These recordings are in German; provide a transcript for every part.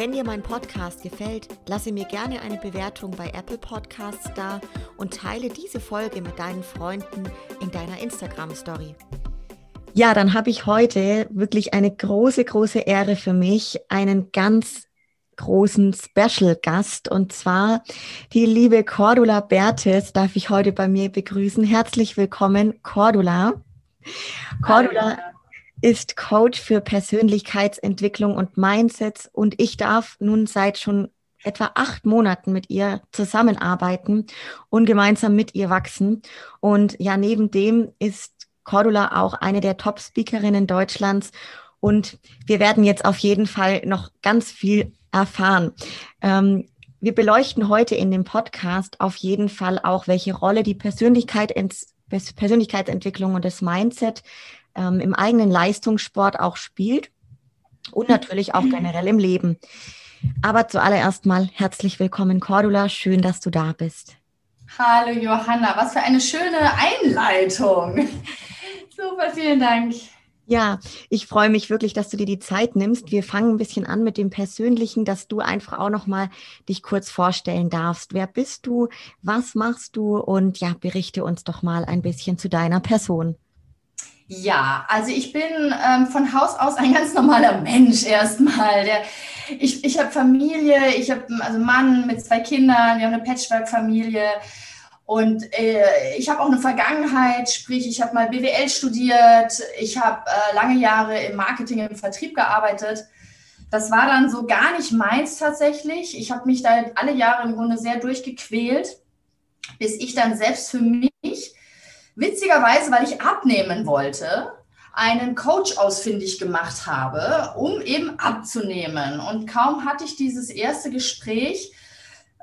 Wenn dir mein Podcast gefällt, lasse mir gerne eine Bewertung bei Apple Podcasts da und teile diese Folge mit deinen Freunden in deiner Instagram Story. Ja, dann habe ich heute wirklich eine große, große Ehre für mich, einen ganz großen Special Gast und zwar die liebe Cordula Bertes darf ich heute bei mir begrüßen. Herzlich willkommen, Cordula. Cordula ist Coach für Persönlichkeitsentwicklung und Mindsets und ich darf nun seit schon etwa acht Monaten mit ihr zusammenarbeiten und gemeinsam mit ihr wachsen. Und ja, neben dem ist Cordula auch eine der Top-Speakerinnen Deutschlands. Und wir werden jetzt auf jeden Fall noch ganz viel erfahren. Ähm, wir beleuchten heute in dem Podcast auf jeden Fall auch, welche Rolle die Persönlichkeit Persönlichkeitsentwicklung und das Mindset ähm, im eigenen Leistungssport auch spielt und natürlich auch generell im Leben. Aber zuallererst mal herzlich willkommen, Cordula. Schön, dass du da bist. Hallo Johanna, was für eine schöne Einleitung. Super, vielen Dank. Ja, ich freue mich wirklich, dass du dir die Zeit nimmst. Wir fangen ein bisschen an mit dem Persönlichen, dass du einfach auch noch mal dich kurz vorstellen darfst. Wer bist du? Was machst du? Und ja, berichte uns doch mal ein bisschen zu deiner Person. Ja, also ich bin ähm, von Haus aus ein ganz normaler Mensch erstmal. Der, ich ich habe Familie, ich habe also Mann mit zwei Kindern, wir haben eine Patchwork-Familie und äh, ich habe auch eine Vergangenheit, sprich ich habe mal BWL studiert, ich habe äh, lange Jahre im Marketing, im Vertrieb gearbeitet. Das war dann so gar nicht meins tatsächlich. Ich habe mich da alle Jahre im Grunde sehr durchgequält, bis ich dann selbst für mich witzigerweise, weil ich abnehmen wollte, einen Coach ausfindig gemacht habe, um eben abzunehmen. Und kaum hatte ich dieses erste Gespräch,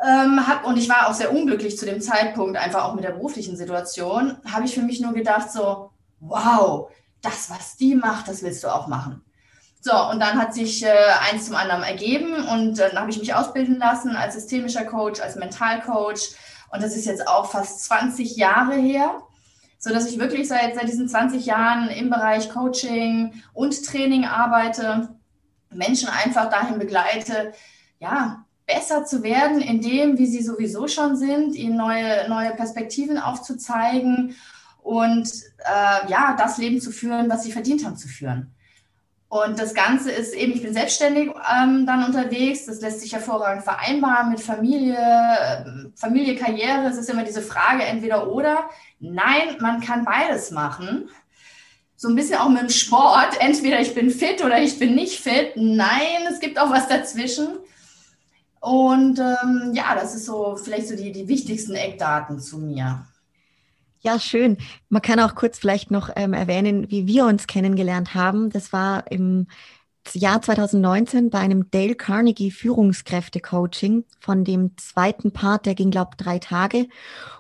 ähm, hab, und ich war auch sehr unglücklich zu dem Zeitpunkt, einfach auch mit der beruflichen Situation, habe ich für mich nur gedacht, so, wow, das, was die macht, das willst du auch machen. So, und dann hat sich äh, eins zum anderen ergeben und äh, dann habe ich mich ausbilden lassen als systemischer Coach, als Mentalcoach. Und das ist jetzt auch fast 20 Jahre her so dass ich wirklich seit, seit diesen 20 Jahren im Bereich Coaching und Training arbeite, Menschen einfach dahin begleite, ja, besser zu werden in dem, wie sie sowieso schon sind, ihnen neue, neue Perspektiven aufzuzeigen und äh, ja, das Leben zu führen, was sie verdient haben zu führen. Und das Ganze ist eben, ich bin selbstständig ähm, dann unterwegs. Das lässt sich hervorragend vereinbaren mit Familie, ähm, Familie, Karriere. Es ist immer diese Frage entweder oder. Nein, man kann beides machen. So ein bisschen auch mit dem Sport. Entweder ich bin fit oder ich bin nicht fit. Nein, es gibt auch was dazwischen. Und ähm, ja, das ist so vielleicht so die, die wichtigsten Eckdaten zu mir. Ja, schön. Man kann auch kurz vielleicht noch ähm, erwähnen, wie wir uns kennengelernt haben. Das war im Jahr 2019 bei einem Dale Carnegie Führungskräfte-Coaching von dem zweiten Part, der ging, glaube ich, drei Tage.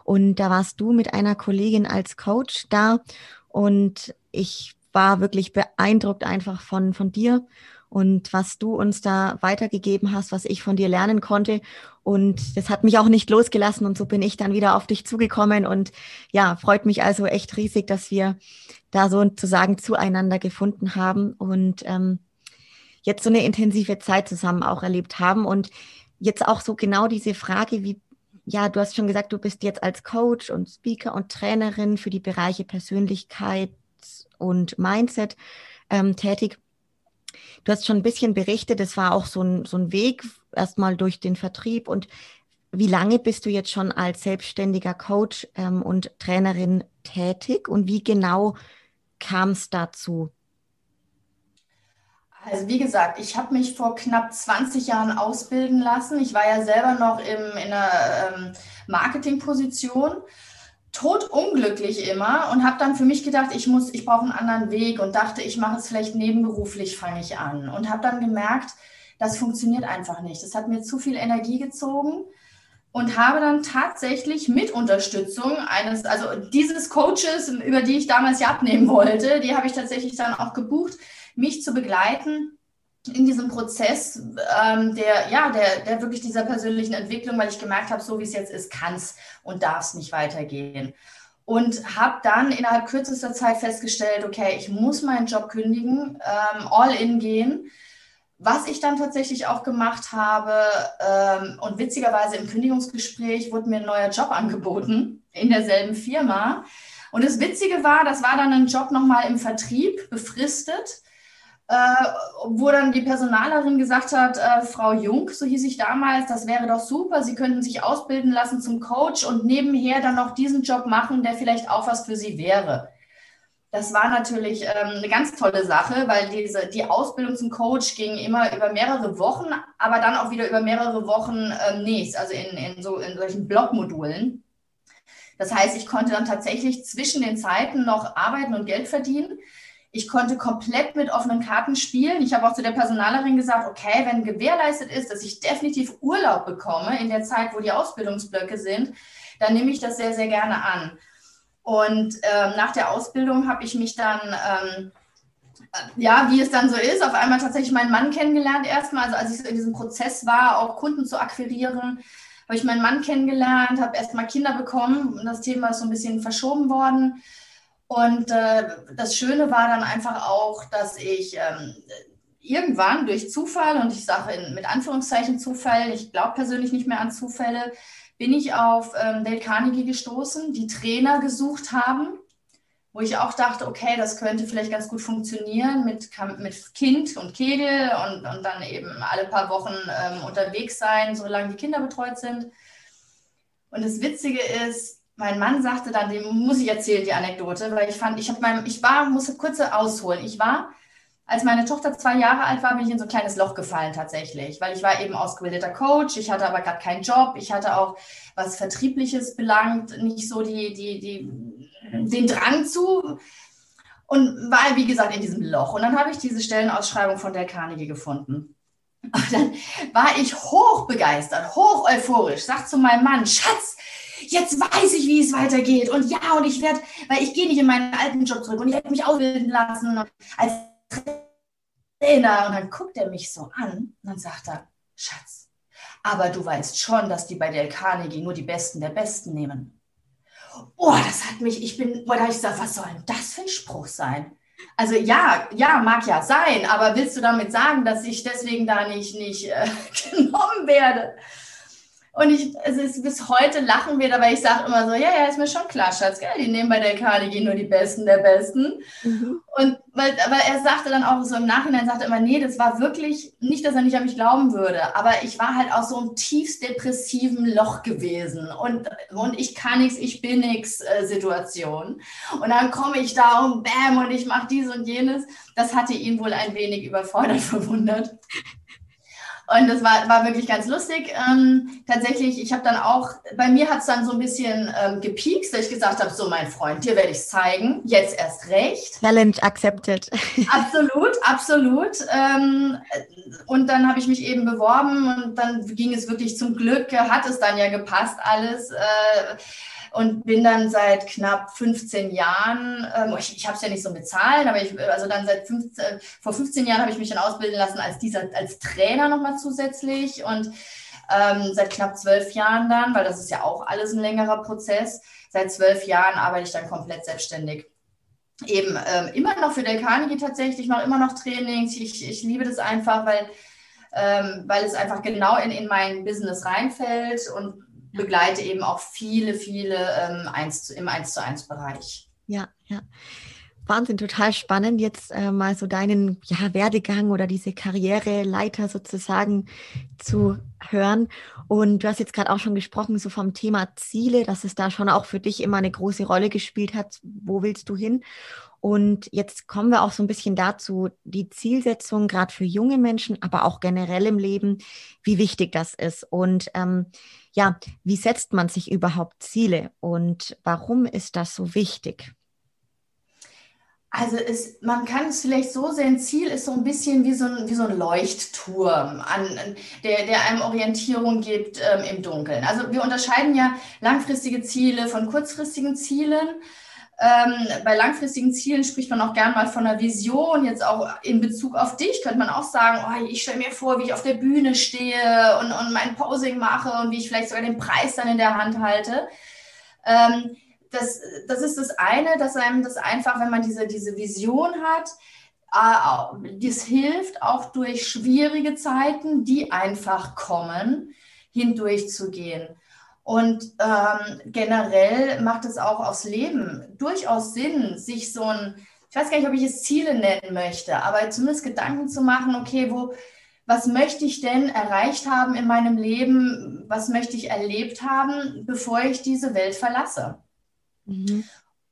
Und da warst du mit einer Kollegin als Coach da. Und ich war wirklich beeindruckt einfach von, von dir und was du uns da weitergegeben hast, was ich von dir lernen konnte. Und das hat mich auch nicht losgelassen und so bin ich dann wieder auf dich zugekommen und ja, freut mich also echt riesig, dass wir da sozusagen zueinander gefunden haben und ähm, jetzt so eine intensive Zeit zusammen auch erlebt haben und jetzt auch so genau diese Frage, wie ja, du hast schon gesagt, du bist jetzt als Coach und Speaker und Trainerin für die Bereiche Persönlichkeit und Mindset ähm, tätig. Du hast schon ein bisschen berichtet, es war auch so ein, so ein Weg erstmal durch den Vertrieb. Und wie lange bist du jetzt schon als selbstständiger Coach ähm, und Trainerin tätig und wie genau kam es dazu? Also wie gesagt, ich habe mich vor knapp 20 Jahren ausbilden lassen. Ich war ja selber noch im, in einer ähm, Marketingposition totunglücklich immer und habe dann für mich gedacht, ich muss, ich brauche einen anderen Weg und dachte, ich mache es vielleicht nebenberuflich, fange ich an und habe dann gemerkt, das funktioniert einfach nicht. Das hat mir zu viel Energie gezogen und habe dann tatsächlich mit Unterstützung eines, also dieses Coaches, über die ich damals ja abnehmen wollte, die habe ich tatsächlich dann auch gebucht, mich zu begleiten in diesem Prozess ähm, der, ja, der, der wirklich dieser persönlichen Entwicklung, weil ich gemerkt habe, so wie es jetzt ist, kann es und darf es nicht weitergehen. Und habe dann innerhalb kürzester Zeit festgestellt, okay, ich muss meinen Job kündigen, ähm, all in gehen was ich dann tatsächlich auch gemacht habe, ähm, und witzigerweise im Kündigungsgespräch wurde mir ein neuer Job angeboten in derselben Firma. Und das Witzige war, das war dann ein Job nochmal im Vertrieb, befristet, äh, wo dann die Personalerin gesagt hat, äh, Frau Jung, so hieß ich damals, das wäre doch super, Sie könnten sich ausbilden lassen zum Coach und nebenher dann noch diesen Job machen, der vielleicht auch was für Sie wäre. Das war natürlich ähm, eine ganz tolle Sache, weil diese, die Ausbildung zum Coach ging immer über mehrere Wochen, aber dann auch wieder über mehrere Wochen ähm, nicht, also in, in, so, in solchen Blockmodulen. Das heißt, ich konnte dann tatsächlich zwischen den Zeiten noch arbeiten und Geld verdienen. Ich konnte komplett mit offenen Karten spielen. Ich habe auch zu der Personalerin gesagt, okay, wenn gewährleistet ist, dass ich definitiv Urlaub bekomme in der Zeit, wo die Ausbildungsblöcke sind, dann nehme ich das sehr, sehr gerne an. Und ähm, nach der Ausbildung habe ich mich dann, ähm, ja, wie es dann so ist, auf einmal tatsächlich meinen Mann kennengelernt erstmal. Also als ich in diesem Prozess war, auch Kunden zu akquirieren, habe ich meinen Mann kennengelernt, habe erstmal Kinder bekommen und das Thema ist so ein bisschen verschoben worden. Und äh, das Schöne war dann einfach auch, dass ich ähm, irgendwann durch Zufall, und ich sage mit Anführungszeichen Zufall, ich glaube persönlich nicht mehr an Zufälle, bin ich auf ähm, Dale Carnegie gestoßen, die Trainer gesucht haben, wo ich auch dachte, okay, das könnte vielleicht ganz gut funktionieren mit, mit Kind und Kegel und, und dann eben alle paar Wochen ähm, unterwegs sein, solange die Kinder betreut sind. Und das Witzige ist, mein Mann sagte dann, dem muss ich erzählen, die Anekdote, weil ich fand, ich habe mein, ich war, muss kurz ausholen. Ich war als meine Tochter zwei Jahre alt war, bin ich in so ein kleines Loch gefallen tatsächlich, weil ich war eben ausgebildeter Coach, ich hatte aber gerade keinen Job, ich hatte auch, was Vertriebliches belangt, nicht so die, die, die, den Drang zu und war, wie gesagt, in diesem Loch. Und dann habe ich diese Stellenausschreibung von der Carnegie gefunden. Und dann war ich hoch begeistert, hoch euphorisch, sag zu meinem Mann, Schatz, jetzt weiß ich, wie es weitergeht. Und ja, und ich werde, weil ich gehe nicht in meinen alten Job zurück und ich werde mich ausbilden lassen. Als Trainer. Und dann guckt er mich so an und dann sagt er, Schatz, aber du weißt schon, dass die bei Del Carnegie nur die Besten der Besten nehmen. Oh, das hat mich, ich bin, boah, da habe ich gesagt, was soll denn das für ein Spruch sein? Also ja, ja, mag ja sein, aber willst du damit sagen, dass ich deswegen da nicht, nicht äh, genommen werde? Und ich, es ist bis heute lachen wir dabei. Ich sage immer so, ja, ja, ist mir schon klar, Schatz, gell? Die nehmen bei der Carnegie nur die Besten der Besten. Mhm. Und weil, aber er sagte dann auch so im Nachhinein, sagte immer, nee, das war wirklich nicht, dass er nicht an mich glauben würde, aber ich war halt aus so einem tiefst depressiven Loch gewesen und, und ich kann nichts, ich bin nichts äh, Situation. Und dann komme ich da und bam und ich mache dies und jenes. Das hatte ihn wohl ein wenig überfordert, verwundert. Und das war, war wirklich ganz lustig. Ähm, tatsächlich, ich habe dann auch, bei mir hat es dann so ein bisschen ähm, gepiekst, dass ich gesagt habe, so mein Freund, dir werde ich es zeigen, jetzt erst recht. Challenge accepted. Absolut, absolut. Ähm, und dann habe ich mich eben beworben und dann ging es wirklich zum Glück, hat es dann ja gepasst alles. Äh, und bin dann seit knapp 15 Jahren, ähm, ich, ich habe es ja nicht so mit Zahlen, aber ich, also dann seit 15, äh, vor 15 Jahren habe ich mich dann ausbilden lassen als dieser, als Trainer nochmal zusätzlich und ähm, seit knapp zwölf Jahren dann, weil das ist ja auch alles ein längerer Prozess, seit zwölf Jahren arbeite ich dann komplett selbstständig. Eben ähm, immer noch für Del Carnegie tatsächlich, ich mache immer noch Trainings, ich, ich liebe das einfach, weil, ähm, weil es einfach genau in, in mein Business reinfällt und begleite eben auch viele, viele ähm, eins, im 1 zu 1 Bereich. Ja, ja. Wahnsinn, total spannend, jetzt äh, mal so deinen ja, Werdegang oder diese Karriereleiter sozusagen zu hören. Und du hast jetzt gerade auch schon gesprochen, so vom Thema Ziele, dass es da schon auch für dich immer eine große Rolle gespielt hat. Wo willst du hin? Und jetzt kommen wir auch so ein bisschen dazu, die Zielsetzung gerade für junge Menschen, aber auch generell im Leben, wie wichtig das ist. Und ähm, ja, wie setzt man sich überhaupt Ziele und warum ist das so wichtig? Also es, man kann es vielleicht so sehen, Ziel ist so ein bisschen wie so ein, wie so ein Leuchtturm, an, der, der einem Orientierung gibt ähm, im Dunkeln. Also wir unterscheiden ja langfristige Ziele von kurzfristigen Zielen. Ähm, bei langfristigen Zielen spricht man auch gern mal von einer Vision. Jetzt auch in Bezug auf dich könnte man auch sagen, oh, ich stelle mir vor, wie ich auf der Bühne stehe und, und mein Posing mache und wie ich vielleicht sogar den Preis dann in der Hand halte. Ähm, das, das ist das eine, dass einem das einfach, wenn man diese, diese Vision hat, äh, das hilft auch durch schwierige Zeiten, die einfach kommen, hindurchzugehen. Und ähm, generell macht es auch aufs Leben durchaus Sinn, sich so ein, ich weiß gar nicht, ob ich es Ziele nennen möchte, aber zumindest Gedanken zu machen, okay, wo, was möchte ich denn erreicht haben in meinem Leben, was möchte ich erlebt haben, bevor ich diese Welt verlasse. Mhm.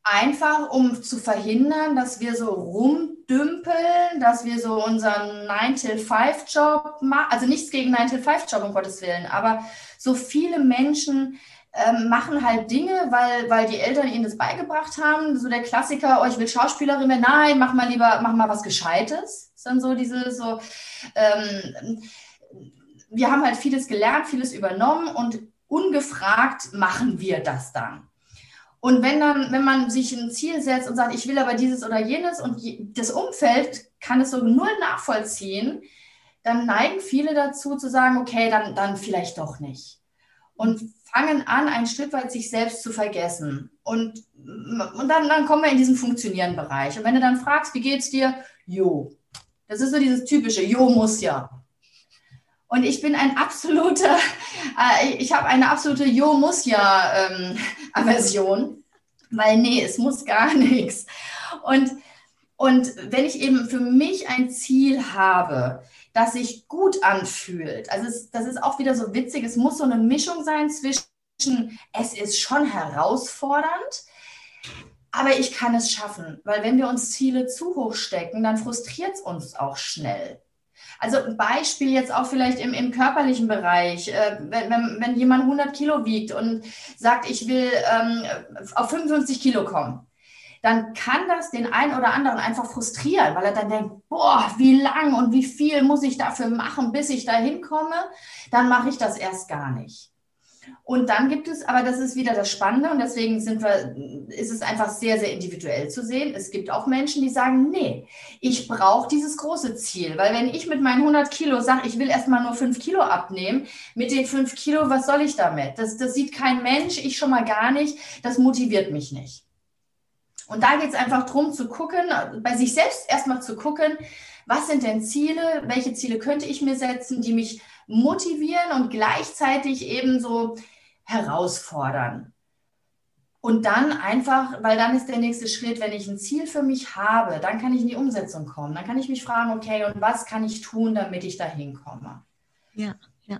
Einfach um zu verhindern, dass wir so rumdümpeln, dass wir so unseren 9-till-5-Job machen. Also nichts gegen 9-till-5-Job, um Gottes Willen, aber so viele Menschen ähm, machen halt Dinge, weil, weil die Eltern ihnen das beigebracht haben. So der Klassiker, oh, ich will Schauspielerin werden. Nein, mach mal lieber, mach mal was Gescheites. Ist dann so diese, so, ähm, wir haben halt vieles gelernt, vieles übernommen und ungefragt machen wir das dann. Und wenn dann, wenn man sich ein Ziel setzt und sagt, ich will aber dieses oder jenes und das Umfeld kann es so null nachvollziehen, dann neigen viele dazu zu sagen, okay, dann, dann vielleicht doch nicht. Und fangen an, ein Stück weit sich selbst zu vergessen. Und, und dann, dann kommen wir in diesen funktionierenden Bereich. Und wenn du dann fragst, wie geht's dir? Jo. Das ist so dieses typische, jo muss ja. Und ich bin ein absoluter, äh, ich habe eine absolute Jo muss ja ähm, Aversion, weil nee, es muss gar nichts. Und, und wenn ich eben für mich ein Ziel habe, das sich gut anfühlt, also es, das ist auch wieder so witzig, es muss so eine Mischung sein zwischen, es ist schon herausfordernd, aber ich kann es schaffen, weil wenn wir uns Ziele zu hoch stecken, dann frustriert es uns auch schnell. Also ein Beispiel jetzt auch vielleicht im, im körperlichen Bereich, äh, wenn, wenn, wenn, jemand 100 Kilo wiegt und sagt, ich will ähm, auf 55 Kilo kommen, dann kann das den einen oder anderen einfach frustrieren, weil er dann denkt, boah, wie lang und wie viel muss ich dafür machen, bis ich da hinkomme, dann mache ich das erst gar nicht. Und dann gibt es, aber das ist wieder das Spannende und deswegen sind wir, ist es einfach sehr, sehr individuell zu sehen. Es gibt auch Menschen, die sagen, nee, ich brauche dieses große Ziel, weil wenn ich mit meinen 100 Kilo sage, ich will erstmal nur 5 Kilo abnehmen, mit den 5 Kilo, was soll ich damit? Das, das sieht kein Mensch, ich schon mal gar nicht, das motiviert mich nicht. Und da geht es einfach darum zu gucken, bei sich selbst erstmal zu gucken, was sind denn Ziele, welche Ziele könnte ich mir setzen, die mich motivieren und gleichzeitig eben so herausfordern. Und dann einfach, weil dann ist der nächste Schritt, wenn ich ein Ziel für mich habe, dann kann ich in die Umsetzung kommen. Dann kann ich mich fragen, okay, und was kann ich tun, damit ich da hinkomme? Ja, ja.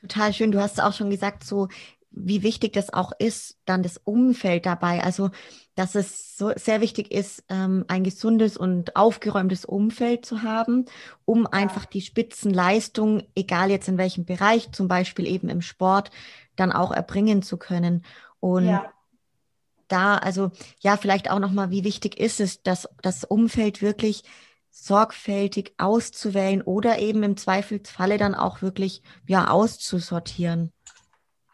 Total schön. Du hast auch schon gesagt, so wie wichtig das auch ist, dann das Umfeld dabei. Also, dass es so sehr wichtig ist, ähm, ein gesundes und aufgeräumtes Umfeld zu haben, um einfach die Spitzenleistung, egal jetzt in welchem Bereich, zum Beispiel eben im Sport, dann auch erbringen zu können. Und ja. da, also ja, vielleicht auch nochmal, wie wichtig ist es, dass das Umfeld wirklich sorgfältig auszuwählen oder eben im Zweifelsfalle dann auch wirklich ja auszusortieren.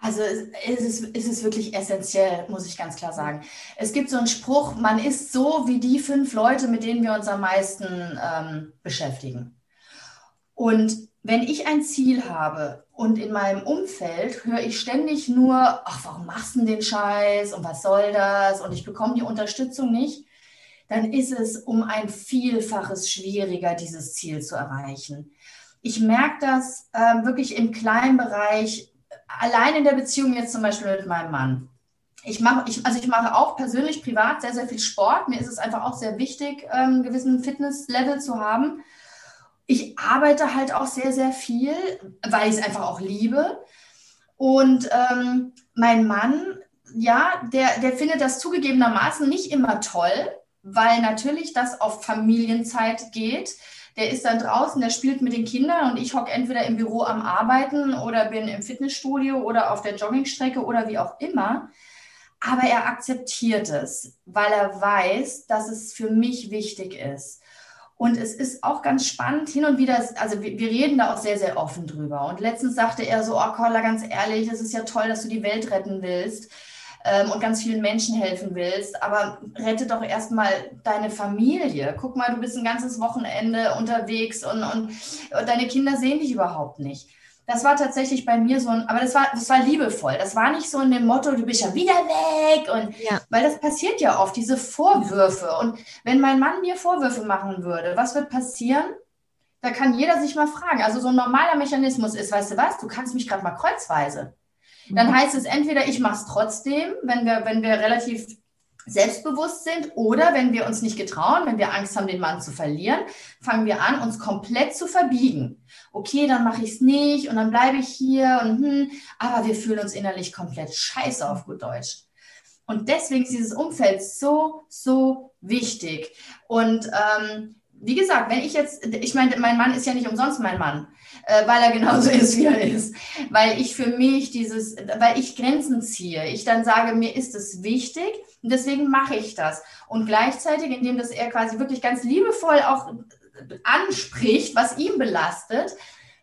Also es ist, es ist wirklich essentiell, muss ich ganz klar sagen. Es gibt so einen Spruch, man ist so wie die fünf Leute, mit denen wir uns am meisten ähm, beschäftigen. Und wenn ich ein Ziel habe und in meinem Umfeld höre ich ständig nur, ach, warum machst du denn den Scheiß und was soll das und ich bekomme die Unterstützung nicht, dann ist es um ein Vielfaches schwieriger, dieses Ziel zu erreichen. Ich merke das äh, wirklich im kleinen Bereich, allein in der Beziehung jetzt zum Beispiel mit meinem Mann. Ich mache, ich, also ich mache auch persönlich privat sehr, sehr viel Sport. Mir ist es einfach auch sehr wichtig, ähm, einen gewissen Fitnesslevel zu haben. Ich arbeite halt auch sehr, sehr viel, weil ich es einfach auch liebe. Und ähm, mein Mann, ja, der, der findet das zugegebenermaßen nicht immer toll, weil natürlich das auf Familienzeit geht der ist dann draußen, der spielt mit den Kindern und ich hocke entweder im Büro am Arbeiten oder bin im Fitnessstudio oder auf der Joggingstrecke oder wie auch immer. aber er akzeptiert es, weil er weiß, dass es für mich wichtig ist. Und es ist auch ganz spannend, hin und wieder, also wir, reden da auch sehr, sehr offen drüber. Und letztens sagte er so, oh Kolla, ganz ehrlich, es ist ja toll, dass du die Welt retten willst ähm, und ganz vielen Menschen helfen willst, aber rette doch erstmal deine Familie. Guck mal, du bist ein ganzes Wochenende unterwegs und, und, und deine Kinder sehen dich überhaupt nicht das war tatsächlich bei mir so ein, aber das war, das war liebevoll. Das war nicht so in dem Motto, du bist ja wieder weg. Und ja. weil das passiert ja oft, diese Vorwürfe. Und wenn mein Mann mir Vorwürfe machen würde, was wird passieren? Da kann jeder sich mal fragen. Also so ein normaler Mechanismus ist, weißt du was, du kannst mich gerade mal kreuzweise. Dann mhm. heißt es entweder, ich mache es trotzdem, wenn wir, wenn wir relativ selbstbewusst sind oder wenn wir uns nicht getrauen, wenn wir Angst haben, den Mann zu verlieren, fangen wir an, uns komplett zu verbiegen. Okay, dann mache ich es nicht und dann bleibe ich hier und hm, aber wir fühlen uns innerlich komplett scheiße auf gut Deutsch. Und deswegen ist dieses Umfeld so, so wichtig. Und ähm, wie gesagt, wenn ich jetzt, ich meine, mein Mann ist ja nicht umsonst mein Mann, äh, weil er genauso ist, wie er ist. Weil ich für mich dieses, weil ich Grenzen ziehe. Ich dann sage, mir ist es wichtig und deswegen mache ich das. Und gleichzeitig, indem das er quasi wirklich ganz liebevoll auch anspricht, was ihn belastet,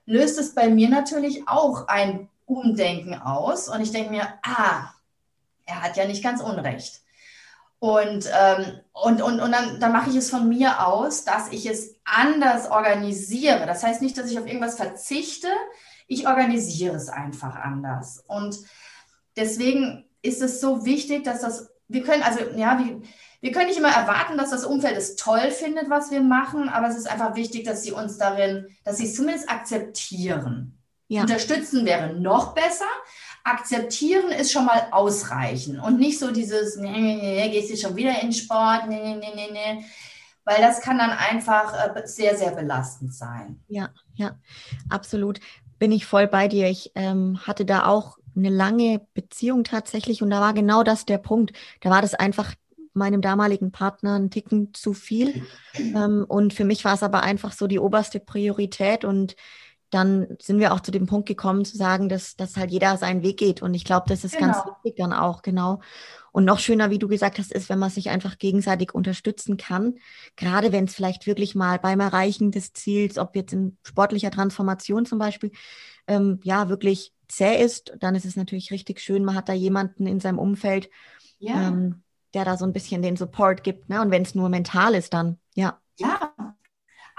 löst es bei mir natürlich auch ein Umdenken aus. Und ich denke mir, ah, er hat ja nicht ganz Unrecht. Und, ähm, und, und, und dann, dann mache ich es von mir aus, dass ich es anders organisiere. Das heißt nicht, dass ich auf irgendwas verzichte, ich organisiere es einfach anders. Und deswegen ist es so wichtig, dass das, wir können, also ja, wir, wir können nicht immer erwarten, dass das Umfeld es toll findet, was wir machen, aber es ist einfach wichtig, dass sie uns darin, dass sie es zumindest akzeptieren. Ja. Unterstützen wäre noch besser, akzeptieren ist schon mal ausreichen und nicht so dieses, nee, nee, nee, gehst du schon wieder in Sport, nee, nee, nee, nee, weil das kann dann einfach äh, sehr, sehr belastend sein. Ja, ja, absolut. Bin ich voll bei dir. Ich ähm, hatte da auch eine lange Beziehung tatsächlich und da war genau das der Punkt. Da war das einfach meinem damaligen Partner einen Ticken zu viel. Ähm, und für mich war es aber einfach so die oberste Priorität und dann sind wir auch zu dem Punkt gekommen zu sagen, dass, dass halt jeder seinen Weg geht. Und ich glaube, das ist genau. ganz wichtig dann auch, genau. Und noch schöner, wie du gesagt hast, ist, wenn man sich einfach gegenseitig unterstützen kann. Gerade wenn es vielleicht wirklich mal beim Erreichen des Ziels, ob jetzt in sportlicher Transformation zum Beispiel, ähm, ja, wirklich zäh ist, dann ist es natürlich richtig schön, man hat da jemanden in seinem Umfeld, ja. ähm, der da so ein bisschen den Support gibt. Ne? Und wenn es nur mental ist, dann, ja. Ja,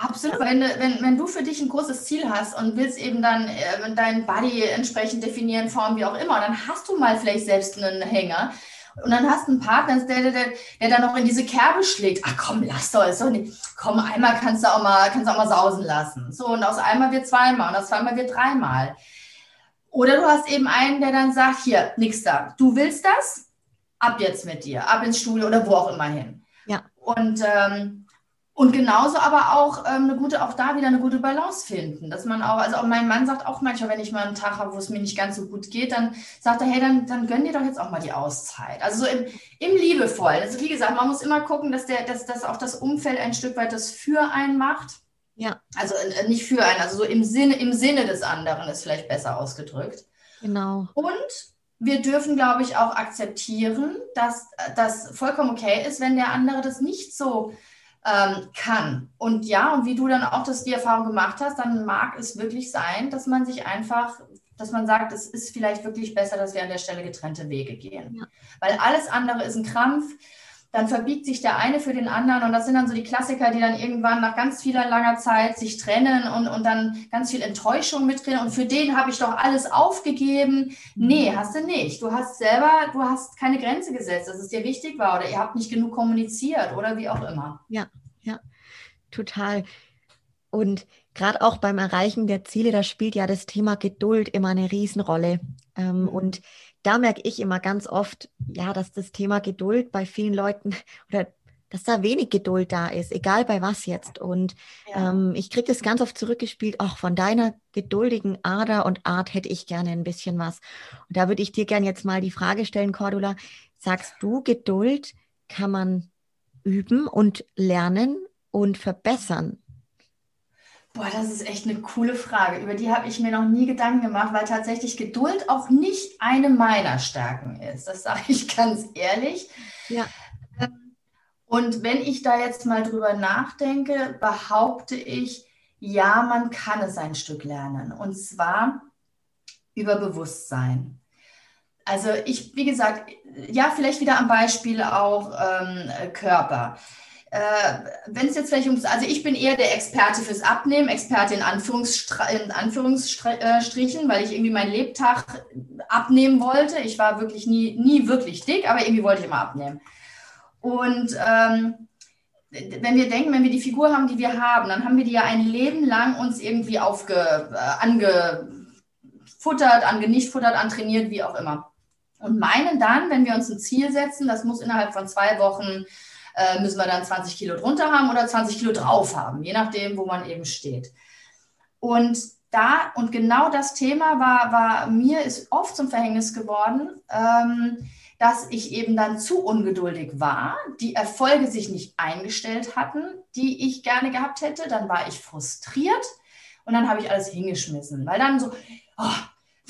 Absolut. Wenn, wenn, wenn du für dich ein großes Ziel hast und willst eben dann äh, deinen Body entsprechend definieren, Form, wie auch immer, dann hast du mal vielleicht selbst einen Hänger. Und dann hast du einen Partner, der, der, der dann noch in diese Kerbe schlägt. Ach komm, lass doch, ist doch nicht. Komm, einmal kannst du auch mal, kannst du auch mal sausen lassen. So, und aus einmal wird zweimal und aus zweimal wird dreimal. Oder du hast eben einen, der dann sagt, hier, nix da. Du willst das? Ab jetzt mit dir, ab ins Studio oder wo auch immer hin. Ja. Und ähm, und genauso aber auch ähm, eine gute, auch da wieder eine gute Balance finden. Dass man auch, also auch mein Mann sagt auch manchmal, wenn ich mal einen Tag habe, wo es mir nicht ganz so gut geht, dann sagt er, hey, dann, dann gönn dir doch jetzt auch mal die Auszeit. Also so im, im Liebevoll. Also wie gesagt, man muss immer gucken, dass der, dass, dass auch das Umfeld ein Stück weit das für einen macht. Ja. Also äh, nicht für einen, also so im Sinne, im Sinne des anderen ist vielleicht besser ausgedrückt. Genau. Und wir dürfen, glaube ich, auch akzeptieren, dass das vollkommen okay ist, wenn der andere das nicht so ähm, kann. Und ja, und wie du dann auch das die Erfahrung gemacht hast, dann mag es wirklich sein, dass man sich einfach, dass man sagt, es ist vielleicht wirklich besser, dass wir an der Stelle getrennte Wege gehen. Ja. Weil alles andere ist ein Krampf dann verbiegt sich der eine für den anderen und das sind dann so die Klassiker, die dann irgendwann nach ganz vieler langer Zeit sich trennen und, und dann ganz viel Enttäuschung mit drin und für den habe ich doch alles aufgegeben. Nee, hast du nicht. Du hast selber, du hast keine Grenze gesetzt, dass es dir wichtig war oder ihr habt nicht genug kommuniziert oder wie auch immer. Ja, total. Und gerade auch beim Erreichen der Ziele, da spielt ja das Thema Geduld immer eine Riesenrolle. Ähm, mhm. Und da merke ich immer ganz oft, ja, dass das Thema Geduld bei vielen Leuten oder dass da wenig Geduld da ist, egal bei was jetzt. Und ja. ähm, ich kriege das ganz oft zurückgespielt, auch von deiner geduldigen Ader und Art hätte ich gerne ein bisschen was. Und da würde ich dir gerne jetzt mal die Frage stellen, Cordula, sagst du, Geduld kann man üben und lernen und verbessern? Boah, das ist echt eine coole Frage. Über die habe ich mir noch nie Gedanken gemacht, weil tatsächlich Geduld auch nicht eine meiner Stärken ist. Das sage ich ganz ehrlich. Ja. Und wenn ich da jetzt mal drüber nachdenke, behaupte ich, ja, man kann es ein Stück lernen. Und zwar über Bewusstsein. Also ich, wie gesagt, ja, vielleicht wieder am Beispiel auch ähm, Körper äh, wenn es jetzt vielleicht ums, also ich bin eher der Experte fürs Abnehmen, Experte in, Anführungsstra in Anführungsstrichen, weil ich irgendwie meinen Lebtag abnehmen wollte. Ich war wirklich nie, nie wirklich dick, aber irgendwie wollte ich immer abnehmen. Und ähm, wenn wir denken, wenn wir die Figur haben, die wir haben, dann haben wir die ja ein Leben lang uns irgendwie aufge, äh, angefuttert, angenichtfuttert, antrainiert, wie auch immer. Und meinen dann, wenn wir uns ein Ziel setzen, das muss innerhalb von zwei Wochen äh, müssen wir dann 20 Kilo drunter haben oder 20 Kilo drauf haben, je nachdem, wo man eben steht. Und da, und genau das Thema war, war mir ist oft zum Verhängnis geworden, ähm, dass ich eben dann zu ungeduldig war, die Erfolge sich nicht eingestellt hatten, die ich gerne gehabt hätte. Dann war ich frustriert und dann habe ich alles hingeschmissen, weil dann so, oh,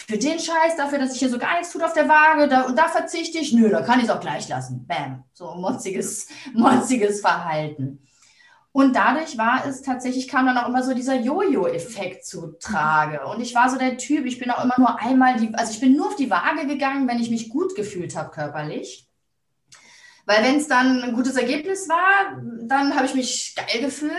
für den Scheiß, dafür, dass ich hier so gar nichts tut auf der Waage da, und da verzichte ich, nö, da kann ich es auch gleich lassen. Bam. So motziges, motziges Verhalten. Und dadurch war es tatsächlich, kam dann auch immer so dieser Jojo-Effekt zu Trage. Und ich war so der Typ, ich bin auch immer nur einmal die, also ich bin nur auf die Waage gegangen, wenn ich mich gut gefühlt habe körperlich. Weil wenn es dann ein gutes Ergebnis war, dann habe ich mich geil gefühlt.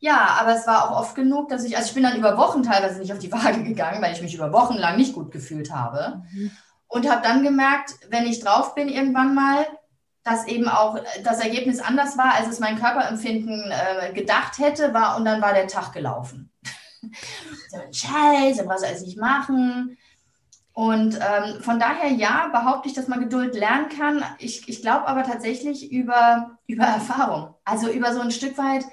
Ja, aber es war auch oft genug, dass ich, also ich bin dann über Wochen teilweise nicht auf die Waage gegangen, weil ich mich über Wochen lang nicht gut gefühlt habe. Mhm. Und habe dann gemerkt, wenn ich drauf bin irgendwann mal, dass eben auch das Ergebnis anders war, als es mein Körperempfinden äh, gedacht hätte, war und dann war der Tag gelaufen. so ein Scheiß, du alles nicht machen. Und ähm, von daher, ja, behaupte ich, dass man Geduld lernen kann. Ich, ich glaube aber tatsächlich über, über Erfahrung. Also über so ein Stück weit,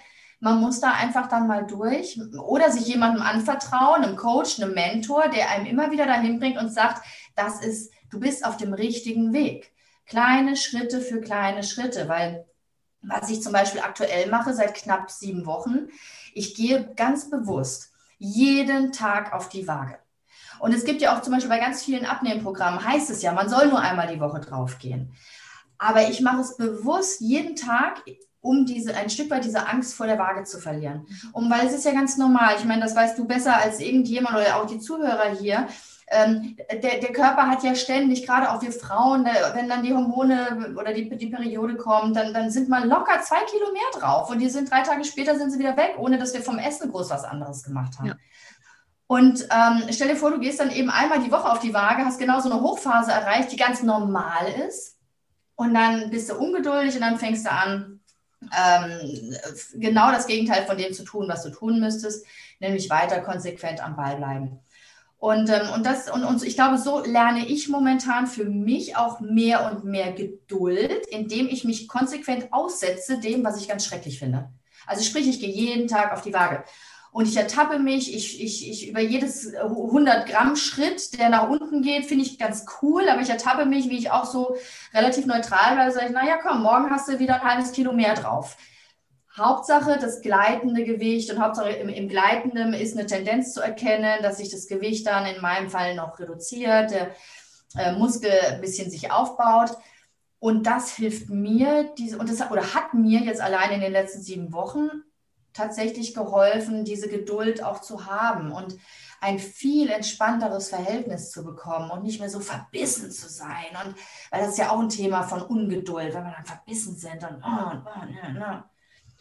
man muss da einfach dann mal durch oder sich jemandem anvertrauen, einem Coach, einem Mentor, der einem immer wieder dahin bringt und sagt, das ist, du bist auf dem richtigen Weg. Kleine Schritte für kleine Schritte, weil was ich zum Beispiel aktuell mache seit knapp sieben Wochen, ich gehe ganz bewusst jeden Tag auf die Waage. Und es gibt ja auch zum Beispiel bei ganz vielen Abnehmprogrammen, heißt es ja, man soll nur einmal die Woche draufgehen. Aber ich mache es bewusst jeden Tag um diese, ein Stück weit diese Angst vor der Waage zu verlieren. Um, weil es ist ja ganz normal, ich meine, das weißt du besser als irgendjemand oder auch die Zuhörer hier. Ähm, der, der Körper hat ja ständig, gerade auch wir Frauen, der, wenn dann die Hormone oder die, die Periode kommt, dann, dann sind mal locker zwei Kilo mehr drauf und die sind drei Tage später sind sie wieder weg, ohne dass wir vom Essen groß was anderes gemacht haben. Ja. Und ähm, stell dir vor, du gehst dann eben einmal die Woche auf die Waage, hast genau so eine Hochphase erreicht, die ganz normal ist. Und dann bist du ungeduldig und dann fängst du an, ähm, genau das Gegenteil von dem zu tun, was du tun müsstest, nämlich weiter konsequent am Ball bleiben. Und, ähm, und, das, und, und ich glaube, so lerne ich momentan für mich auch mehr und mehr Geduld, indem ich mich konsequent aussetze dem, was ich ganz schrecklich finde. Also sprich, ich gehe jeden Tag auf die Waage und ich ertappe mich, ich, ich, ich über jedes 100 Gramm Schritt, der nach unten geht, finde ich ganz cool, aber ich ertappe mich, wie ich auch so relativ neutral weil sage ich, naja, komm, morgen hast du wieder ein halbes Kilo mehr drauf. Hauptsache das gleitende Gewicht und Hauptsache im, im Gleitenden ist eine Tendenz zu erkennen, dass sich das Gewicht dann in meinem Fall noch reduziert, der äh, Muskel ein bisschen sich aufbaut. Und das hilft mir, diese, und das, oder hat mir jetzt allein in den letzten sieben Wochen tatsächlich geholfen, diese Geduld auch zu haben und ein viel entspannteres Verhältnis zu bekommen und nicht mehr so verbissen zu sein. Und weil das ist ja auch ein Thema von Ungeduld, wenn wir dann verbissen sind und, oh, und, oh, ne, ne.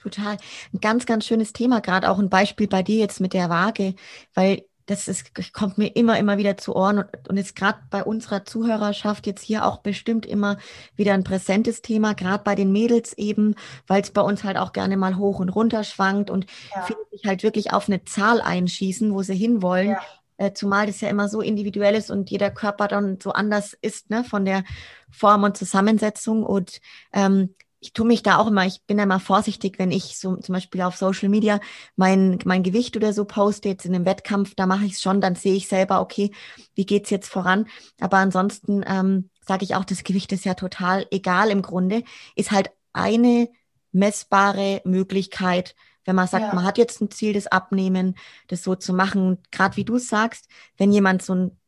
Total. Ein ganz, ganz schönes Thema, gerade auch ein Beispiel bei dir jetzt mit der Waage, weil das ist, kommt mir immer, immer wieder zu Ohren und, und ist gerade bei unserer Zuhörerschaft jetzt hier auch bestimmt immer wieder ein präsentes Thema, gerade bei den Mädels eben, weil es bei uns halt auch gerne mal hoch und runter schwankt und ja. viele sich halt wirklich auf eine Zahl einschießen, wo sie hinwollen. Ja. Äh, zumal das ja immer so individuell ist und jeder Körper dann so anders ist, ne, von der Form und Zusammensetzung. Und ähm, ich tue mich da auch immer, ich bin immer vorsichtig, wenn ich so zum Beispiel auf Social Media mein, mein Gewicht oder so poste, jetzt in einem Wettkampf, da mache ich es schon, dann sehe ich selber, okay, wie geht's jetzt voran? Aber ansonsten ähm, sage ich auch, das Gewicht ist ja total egal im Grunde, ist halt eine messbare Möglichkeit, wenn man sagt, ja. man hat jetzt ein Ziel, das Abnehmen, das so zu machen. Gerade wie du sagst, wenn jemand so ein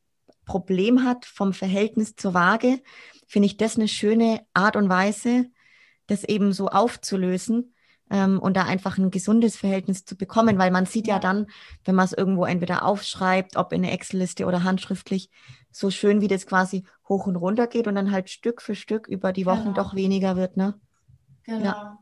Problem hat vom Verhältnis zur Waage, finde ich das eine schöne Art und Weise, das eben so aufzulösen ähm, und da einfach ein gesundes Verhältnis zu bekommen, weil man sieht ja, ja dann, wenn man es irgendwo entweder aufschreibt, ob in eine Excel-Liste oder handschriftlich, so schön, wie das quasi hoch und runter geht und dann halt Stück für Stück über die Wochen genau. doch weniger wird, ne? Genau. Ja.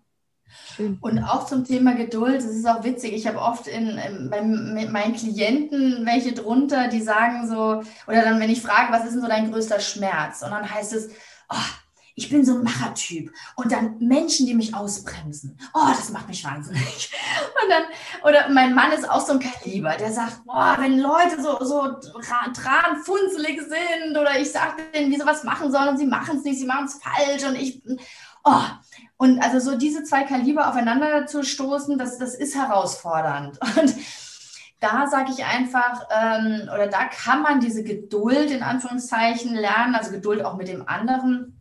Schön. Und auch zum Thema Geduld, das ist auch witzig. Ich habe oft in, in, bei meinen Klienten welche drunter, die sagen so, oder dann, wenn ich frage, was ist denn so dein größter Schmerz? Und dann heißt es, oh, ich bin so ein Machertyp und dann Menschen, die mich ausbremsen. Oh, das macht mich wahnsinnig. Und dann, oder mein Mann ist auch so ein Kaliber, der sagt, boah, wenn Leute so, so tranfunzelig sind oder ich sage denen, wie sie was machen sollen und sie machen es nicht, sie machen es falsch und ich, oh, und also so diese zwei Kaliber aufeinander zu stoßen, das, das ist herausfordernd. Und da sage ich einfach, ähm, oder da kann man diese Geduld in Anführungszeichen lernen, also Geduld auch mit dem anderen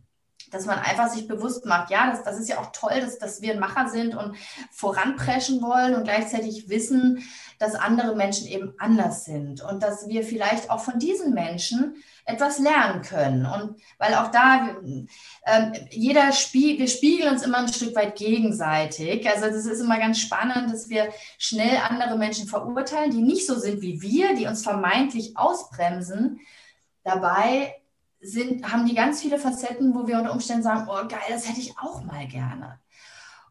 dass man einfach sich bewusst macht, ja, das, das ist ja auch toll, dass, dass wir ein Macher sind und voranpreschen wollen und gleichzeitig wissen, dass andere Menschen eben anders sind und dass wir vielleicht auch von diesen Menschen etwas lernen können. Und weil auch da, äh, jeder Spie wir spiegeln uns immer ein Stück weit gegenseitig. Also das ist immer ganz spannend, dass wir schnell andere Menschen verurteilen, die nicht so sind wie wir, die uns vermeintlich ausbremsen. Dabei sind, haben die ganz viele Facetten, wo wir unter Umständen sagen, oh geil, das hätte ich auch mal gerne.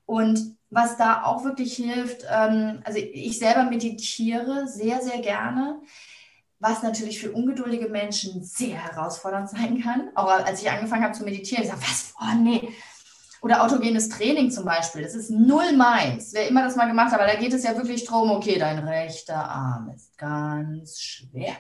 Und was da auch wirklich hilft, ähm, also ich selber meditiere sehr, sehr gerne, was natürlich für ungeduldige Menschen sehr herausfordernd sein kann. Auch als ich angefangen habe zu meditieren, ich sage, was, oh nee. Oder autogenes Training zum Beispiel, das ist null meins. Wer immer das mal gemacht hat, aber da geht es ja wirklich darum, okay, dein rechter Arm ist ganz schwer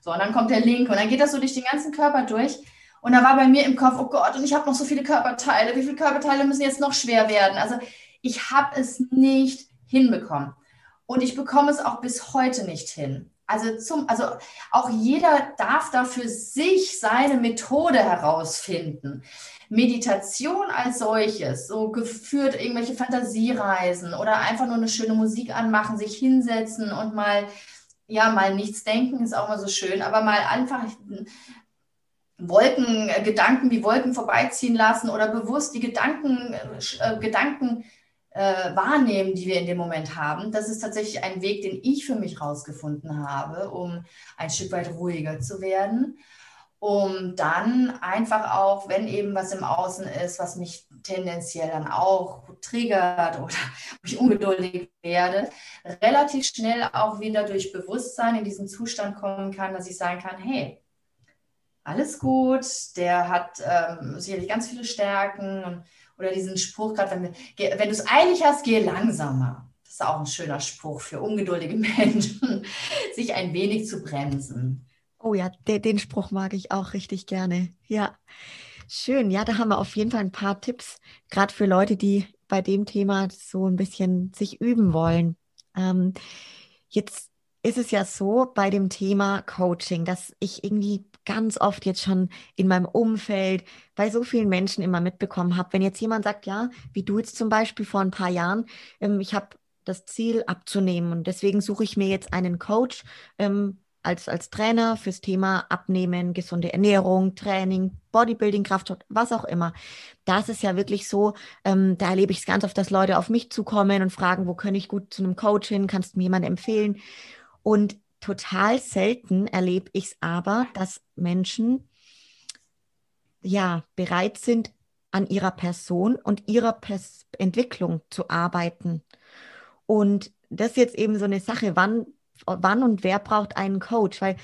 so, und dann kommt der linke und dann geht das so durch den ganzen Körper durch. Und da war bei mir im Kopf, oh Gott, und ich habe noch so viele Körperteile. Wie viele Körperteile müssen jetzt noch schwer werden? Also ich habe es nicht hinbekommen. Und ich bekomme es auch bis heute nicht hin. Also, zum, also auch jeder darf da für sich seine Methode herausfinden. Meditation als solches, so geführt irgendwelche Fantasiereisen oder einfach nur eine schöne Musik anmachen, sich hinsetzen und mal ja, mal nichts denken ist auch mal so schön, aber mal einfach Wolken, äh, Gedanken wie Wolken vorbeiziehen lassen oder bewusst die Gedanken, äh, Gedanken äh, wahrnehmen, die wir in dem Moment haben. Das ist tatsächlich ein Weg, den ich für mich rausgefunden habe, um ein Stück weit ruhiger zu werden um dann einfach auch, wenn eben was im Außen ist, was mich tendenziell dann auch triggert oder ich ungeduldig werde, relativ schnell auch wieder durch Bewusstsein in diesen Zustand kommen kann, dass ich sagen kann, hey, alles gut, der hat ähm, sicherlich ganz viele Stärken oder diesen Spruch gerade, wenn, wenn du es eilig hast, geh langsamer. Das ist auch ein schöner Spruch für ungeduldige Menschen, sich ein wenig zu bremsen. Oh ja, de, den Spruch mag ich auch richtig gerne. Ja, schön. Ja, da haben wir auf jeden Fall ein paar Tipps, gerade für Leute, die bei dem Thema so ein bisschen sich üben wollen. Ähm, jetzt ist es ja so bei dem Thema Coaching, dass ich irgendwie ganz oft jetzt schon in meinem Umfeld bei so vielen Menschen immer mitbekommen habe, wenn jetzt jemand sagt, ja, wie du jetzt zum Beispiel vor ein paar Jahren, ähm, ich habe das Ziel abzunehmen und deswegen suche ich mir jetzt einen Coach, ähm, als, als Trainer fürs Thema Abnehmen, gesunde Ernährung, Training, Bodybuilding, Kraftsport, was auch immer. Da ist ja wirklich so, ähm, da erlebe ich es ganz oft, dass Leute auf mich zukommen und fragen, wo kann ich gut zu einem Coach hin, kannst du mir jemanden empfehlen? Und total selten erlebe ich es aber, dass Menschen ja bereit sind, an ihrer Person und ihrer Pers Entwicklung zu arbeiten. Und das ist jetzt eben so eine Sache, wann wann und wer braucht einen Coach? Weil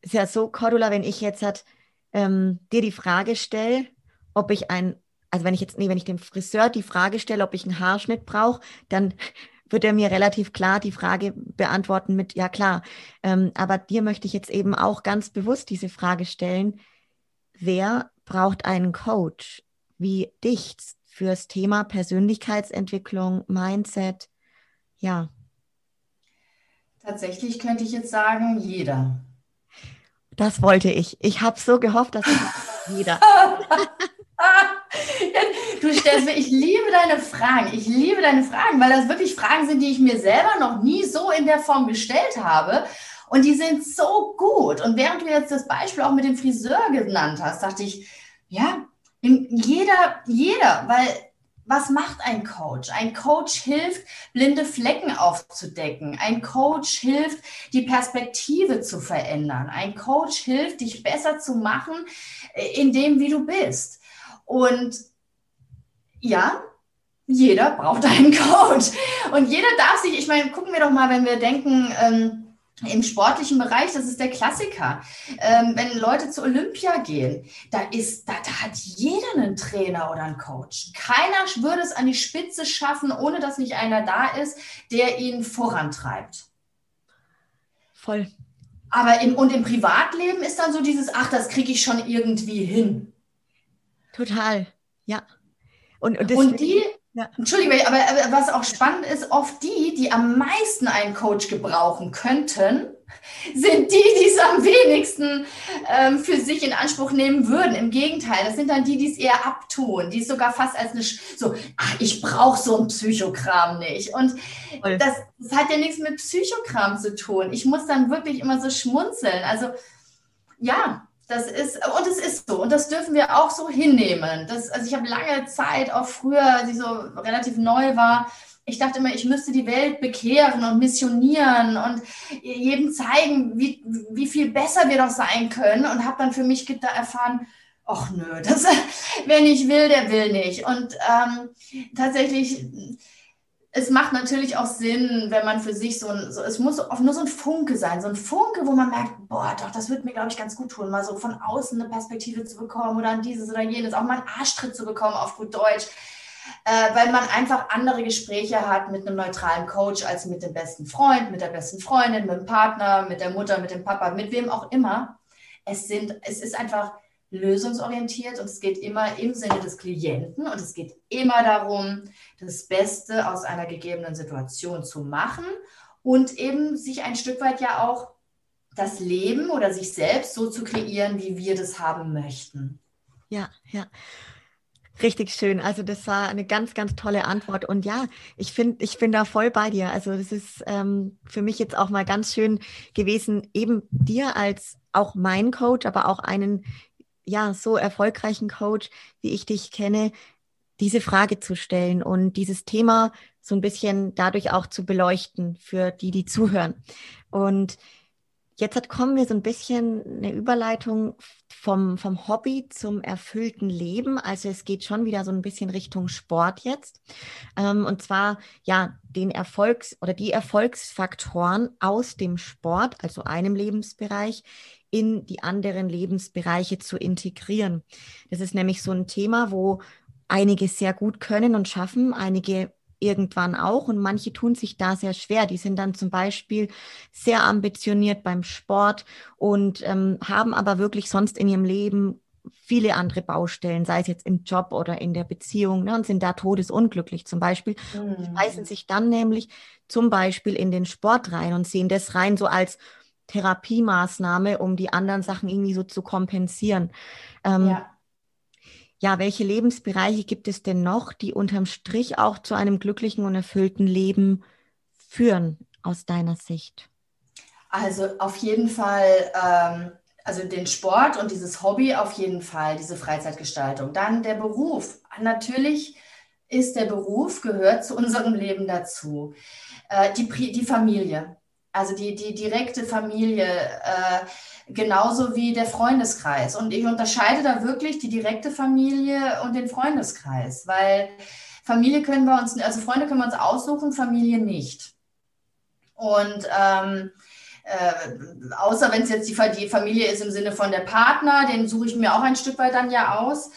es ist ja so, Cordula, wenn ich jetzt hat, ähm, dir die Frage stelle, ob ich ein, also wenn ich jetzt, nee, wenn ich dem Friseur die Frage stelle, ob ich einen Haarschnitt brauche, dann wird er mir relativ klar die Frage beantworten mit, ja klar. Ähm, aber dir möchte ich jetzt eben auch ganz bewusst diese Frage stellen, wer braucht einen Coach wie dich fürs Thema Persönlichkeitsentwicklung, Mindset? Ja. Tatsächlich könnte ich jetzt sagen, jeder. Das wollte ich. Ich habe so gehofft, dass jeder. Du stellst mir, ich liebe deine Fragen. Ich liebe deine Fragen, weil das wirklich Fragen sind, die ich mir selber noch nie so in der Form gestellt habe. Und die sind so gut. Und während du jetzt das Beispiel auch mit dem Friseur genannt hast, dachte ich, ja, jeder, jeder, weil was macht ein Coach? Ein Coach hilft, blinde Flecken aufzudecken. Ein Coach hilft, die Perspektive zu verändern. Ein Coach hilft, dich besser zu machen äh, in dem, wie du bist. Und ja, jeder braucht einen Coach. Und jeder darf sich, ich meine, gucken wir doch mal, wenn wir denken, ähm, im sportlichen Bereich, das ist der Klassiker. Ähm, wenn Leute zu Olympia gehen, da, ist, da, da hat jeder einen Trainer oder einen Coach. Keiner würde es an die Spitze schaffen, ohne dass nicht einer da ist, der ihn vorantreibt. Voll. Aber im, und im Privatleben ist dann so dieses, ach, das kriege ich schon irgendwie hin. Total, ja. Und, und, und die, ja. Entschuldigung, aber, aber was auch spannend ist, oft die, die am meisten einen Coach gebrauchen könnten, sind die, die es am wenigsten ähm, für sich in Anspruch nehmen würden. Im Gegenteil, das sind dann die, die es eher abtun, die es sogar fast als eine, so, ach, ich brauche so ein Psychokram nicht. Und das, das hat ja nichts mit Psychokram zu tun. Ich muss dann wirklich immer so schmunzeln. Also, ja, das ist, und es ist so, und das dürfen wir auch so hinnehmen. Das, also ich habe lange Zeit, auch früher, als ich so relativ neu war, ich dachte immer, ich müsste die Welt bekehren und missionieren und jedem zeigen, wie, wie viel besser wir doch sein können. Und habe dann für mich erfahren, ach nö, das, wer nicht will, der will nicht. Und ähm, tatsächlich es macht natürlich auch Sinn, wenn man für sich so ein, so, es muss auch nur so ein Funke sein, so ein Funke, wo man merkt, boah, doch, das wird mir, glaube ich, ganz gut tun, mal so von außen eine Perspektive zu bekommen oder an dieses oder jenes, auch mal einen Arschtritt zu bekommen auf gut Deutsch, äh, weil man einfach andere Gespräche hat mit einem neutralen Coach als mit dem besten Freund, mit der besten Freundin, mit dem Partner, mit der Mutter, mit dem Papa, mit wem auch immer. Es sind, es ist einfach, lösungsorientiert und es geht immer im Sinne des Klienten und es geht immer darum, das Beste aus einer gegebenen Situation zu machen und eben sich ein Stück weit ja auch das Leben oder sich selbst so zu kreieren, wie wir das haben möchten. Ja, ja. Richtig schön. Also das war eine ganz, ganz tolle Antwort. Und ja, ich finde, ich bin da voll bei dir. Also das ist ähm, für mich jetzt auch mal ganz schön gewesen, eben dir als auch mein Coach, aber auch einen ja, so erfolgreichen Coach, wie ich dich kenne, diese Frage zu stellen und dieses Thema so ein bisschen dadurch auch zu beleuchten für die, die zuhören. Und jetzt kommen wir so ein bisschen eine Überleitung vom, vom Hobby zum erfüllten Leben. Also es geht schon wieder so ein bisschen Richtung Sport jetzt. Ähm, und zwar ja den Erfolgs- oder die Erfolgsfaktoren aus dem Sport, also einem Lebensbereich, in die anderen Lebensbereiche zu integrieren. Das ist nämlich so ein Thema, wo einige sehr gut können und schaffen, einige irgendwann auch und manche tun sich da sehr schwer. Die sind dann zum Beispiel sehr ambitioniert beim Sport und ähm, haben aber wirklich sonst in ihrem Leben viele andere Baustellen, sei es jetzt im Job oder in der Beziehung, ne, und sind da todesunglücklich zum Beispiel. Mhm. Die beißen sich dann nämlich zum Beispiel in den Sport rein und sehen das rein so als Therapiemaßnahme, um die anderen Sachen irgendwie so zu kompensieren. Ähm, ja. ja, welche Lebensbereiche gibt es denn noch, die unterm Strich auch zu einem glücklichen und erfüllten Leben führen, aus deiner Sicht? Also auf jeden Fall, ähm, also den Sport und dieses Hobby auf jeden Fall, diese Freizeitgestaltung. Dann der Beruf. Natürlich ist der Beruf, gehört zu unserem Leben dazu. Äh, die, die Familie. Also die, die direkte Familie, äh, genauso wie der Freundeskreis. Und ich unterscheide da wirklich die direkte Familie und den Freundeskreis, weil Familie können wir uns, also Freunde können wir uns aussuchen, Familie nicht. Und ähm, äh, außer wenn es jetzt die, die Familie ist im Sinne von der Partner, den suche ich mir auch ein Stück weit dann ja aus.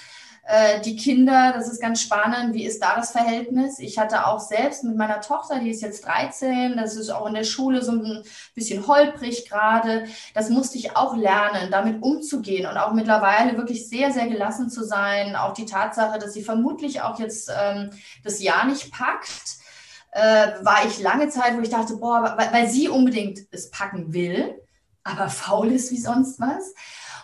Äh, die Kinder, das ist ganz spannend. Wie ist da das Verhältnis? Ich hatte auch selbst mit meiner Tochter, die ist jetzt 13, das ist auch in der Schule so ein bisschen holprig gerade. Das musste ich auch lernen, damit umzugehen und auch mittlerweile wirklich sehr, sehr gelassen zu sein. Auch die Tatsache, dass sie vermutlich auch jetzt ähm, das Jahr nicht packt. Äh, war ich lange Zeit, wo ich dachte, boah, weil, weil sie unbedingt es packen will, aber faul ist wie sonst was.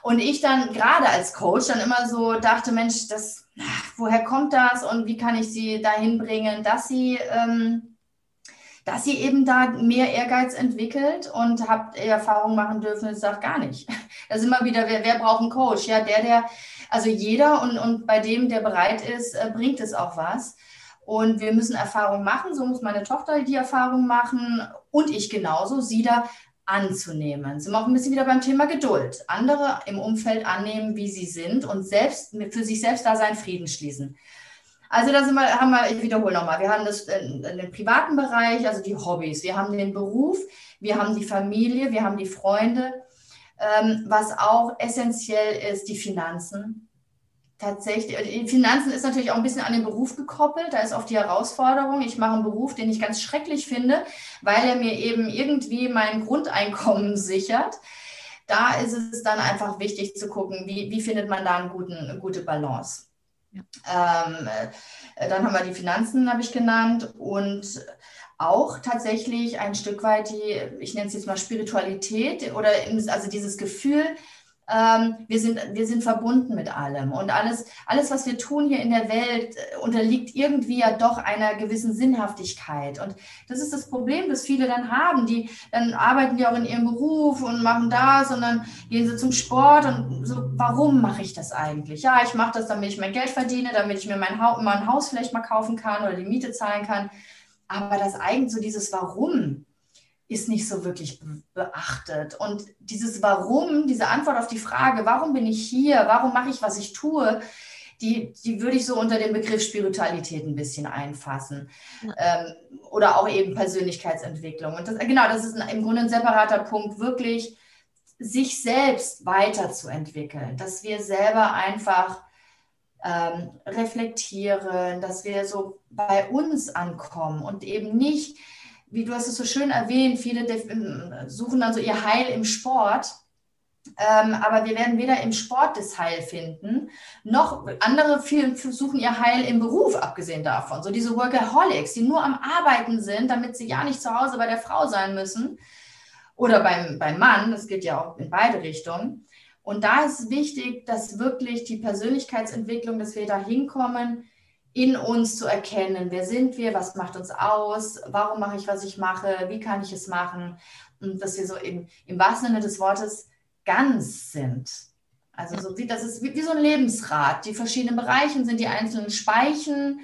Und ich dann gerade als Coach dann immer so dachte, Mensch, das, woher kommt das und wie kann ich sie dahin bringen, dass sie, ähm, dass sie eben da mehr Ehrgeiz entwickelt und habt Erfahrungen machen dürfen, das sagt gar nicht. Da sind immer wieder, wer, wer braucht einen Coach? Ja, der, der, also jeder und, und bei dem, der bereit ist, äh, bringt es auch was. Und wir müssen Erfahrungen machen, so muss meine Tochter die Erfahrung machen und ich genauso, sie da anzunehmen. Sind wir auch ein bisschen wieder beim Thema Geduld. Andere im Umfeld annehmen, wie sie sind und selbst für sich selbst da seinen Frieden schließen. Also da sind wir, haben wir, ich wiederhole nochmal, wir haben das in, in den privaten Bereich, also die Hobbys, wir haben den Beruf, wir haben die Familie, wir haben die Freunde. Ähm, was auch essentiell ist, die Finanzen tatsächlich, die Finanzen ist natürlich auch ein bisschen an den Beruf gekoppelt. Da ist oft die Herausforderung. Ich mache einen Beruf, den ich ganz schrecklich finde, weil er mir eben irgendwie mein Grundeinkommen sichert. Da ist es dann einfach wichtig zu gucken, wie, wie findet man da einen guten, eine gute Balance. Ja. Ähm, äh, dann haben wir die Finanzen, habe ich genannt, und auch tatsächlich ein Stück weit die, ich nenne es jetzt mal Spiritualität oder also dieses Gefühl, ähm, wir, sind, wir sind verbunden mit allem. Und alles, alles, was wir tun hier in der Welt, äh, unterliegt irgendwie ja doch einer gewissen Sinnhaftigkeit. Und das ist das Problem, das viele dann haben. Die, dann arbeiten die auch in ihrem Beruf und machen das und dann gehen sie zum Sport und so, warum mache ich das eigentlich? Ja, ich mache das, damit ich mein Geld verdiene, damit ich mir mein, ha mein Haus vielleicht mal kaufen kann oder die Miete zahlen kann. Aber das eigentlich so dieses Warum, ist nicht so wirklich beachtet. Und dieses Warum, diese Antwort auf die Frage, warum bin ich hier, warum mache ich, was ich tue, die, die würde ich so unter den Begriff Spiritualität ein bisschen einfassen. Ja. Ähm, oder auch eben Persönlichkeitsentwicklung. Und das, genau, das ist ein, im Grunde ein separater Punkt, wirklich sich selbst weiterzuentwickeln, dass wir selber einfach ähm, reflektieren, dass wir so bei uns ankommen und eben nicht wie du hast es so schön erwähnt, viele suchen dann so ihr Heil im Sport. Ähm, aber wir werden weder im Sport das Heil finden, noch andere viele suchen ihr Heil im Beruf, abgesehen davon. So diese Workaholics, die nur am Arbeiten sind, damit sie ja nicht zu Hause bei der Frau sein müssen oder beim, beim Mann, das geht ja auch in beide Richtungen. Und da ist wichtig, dass wirklich die Persönlichkeitsentwicklung, dass wir da hinkommen, in uns zu erkennen, wer sind wir, was macht uns aus, warum mache ich, was ich mache, wie kann ich es machen und dass wir so im, im wahrsten Sinne des Wortes ganz sind. Also so wie, das ist wie, wie so ein Lebensrad. Die verschiedenen Bereiche sind die einzelnen Speichen.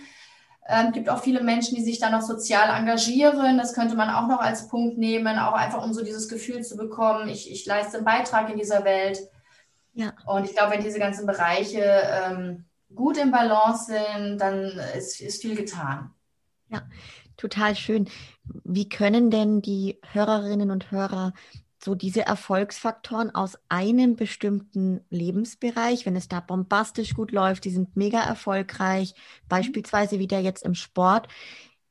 Es ähm, gibt auch viele Menschen, die sich da noch sozial engagieren. Das könnte man auch noch als Punkt nehmen, auch einfach um so dieses Gefühl zu bekommen, ich, ich leiste einen Beitrag in dieser Welt. Ja. Und ich glaube, wenn diese ganzen Bereiche ähm, gut im Balance sind, dann ist, ist viel getan. Ja, total schön. Wie können denn die Hörerinnen und Hörer so diese Erfolgsfaktoren aus einem bestimmten Lebensbereich, wenn es da bombastisch gut läuft, die sind mega erfolgreich, beispielsweise wieder jetzt im Sport,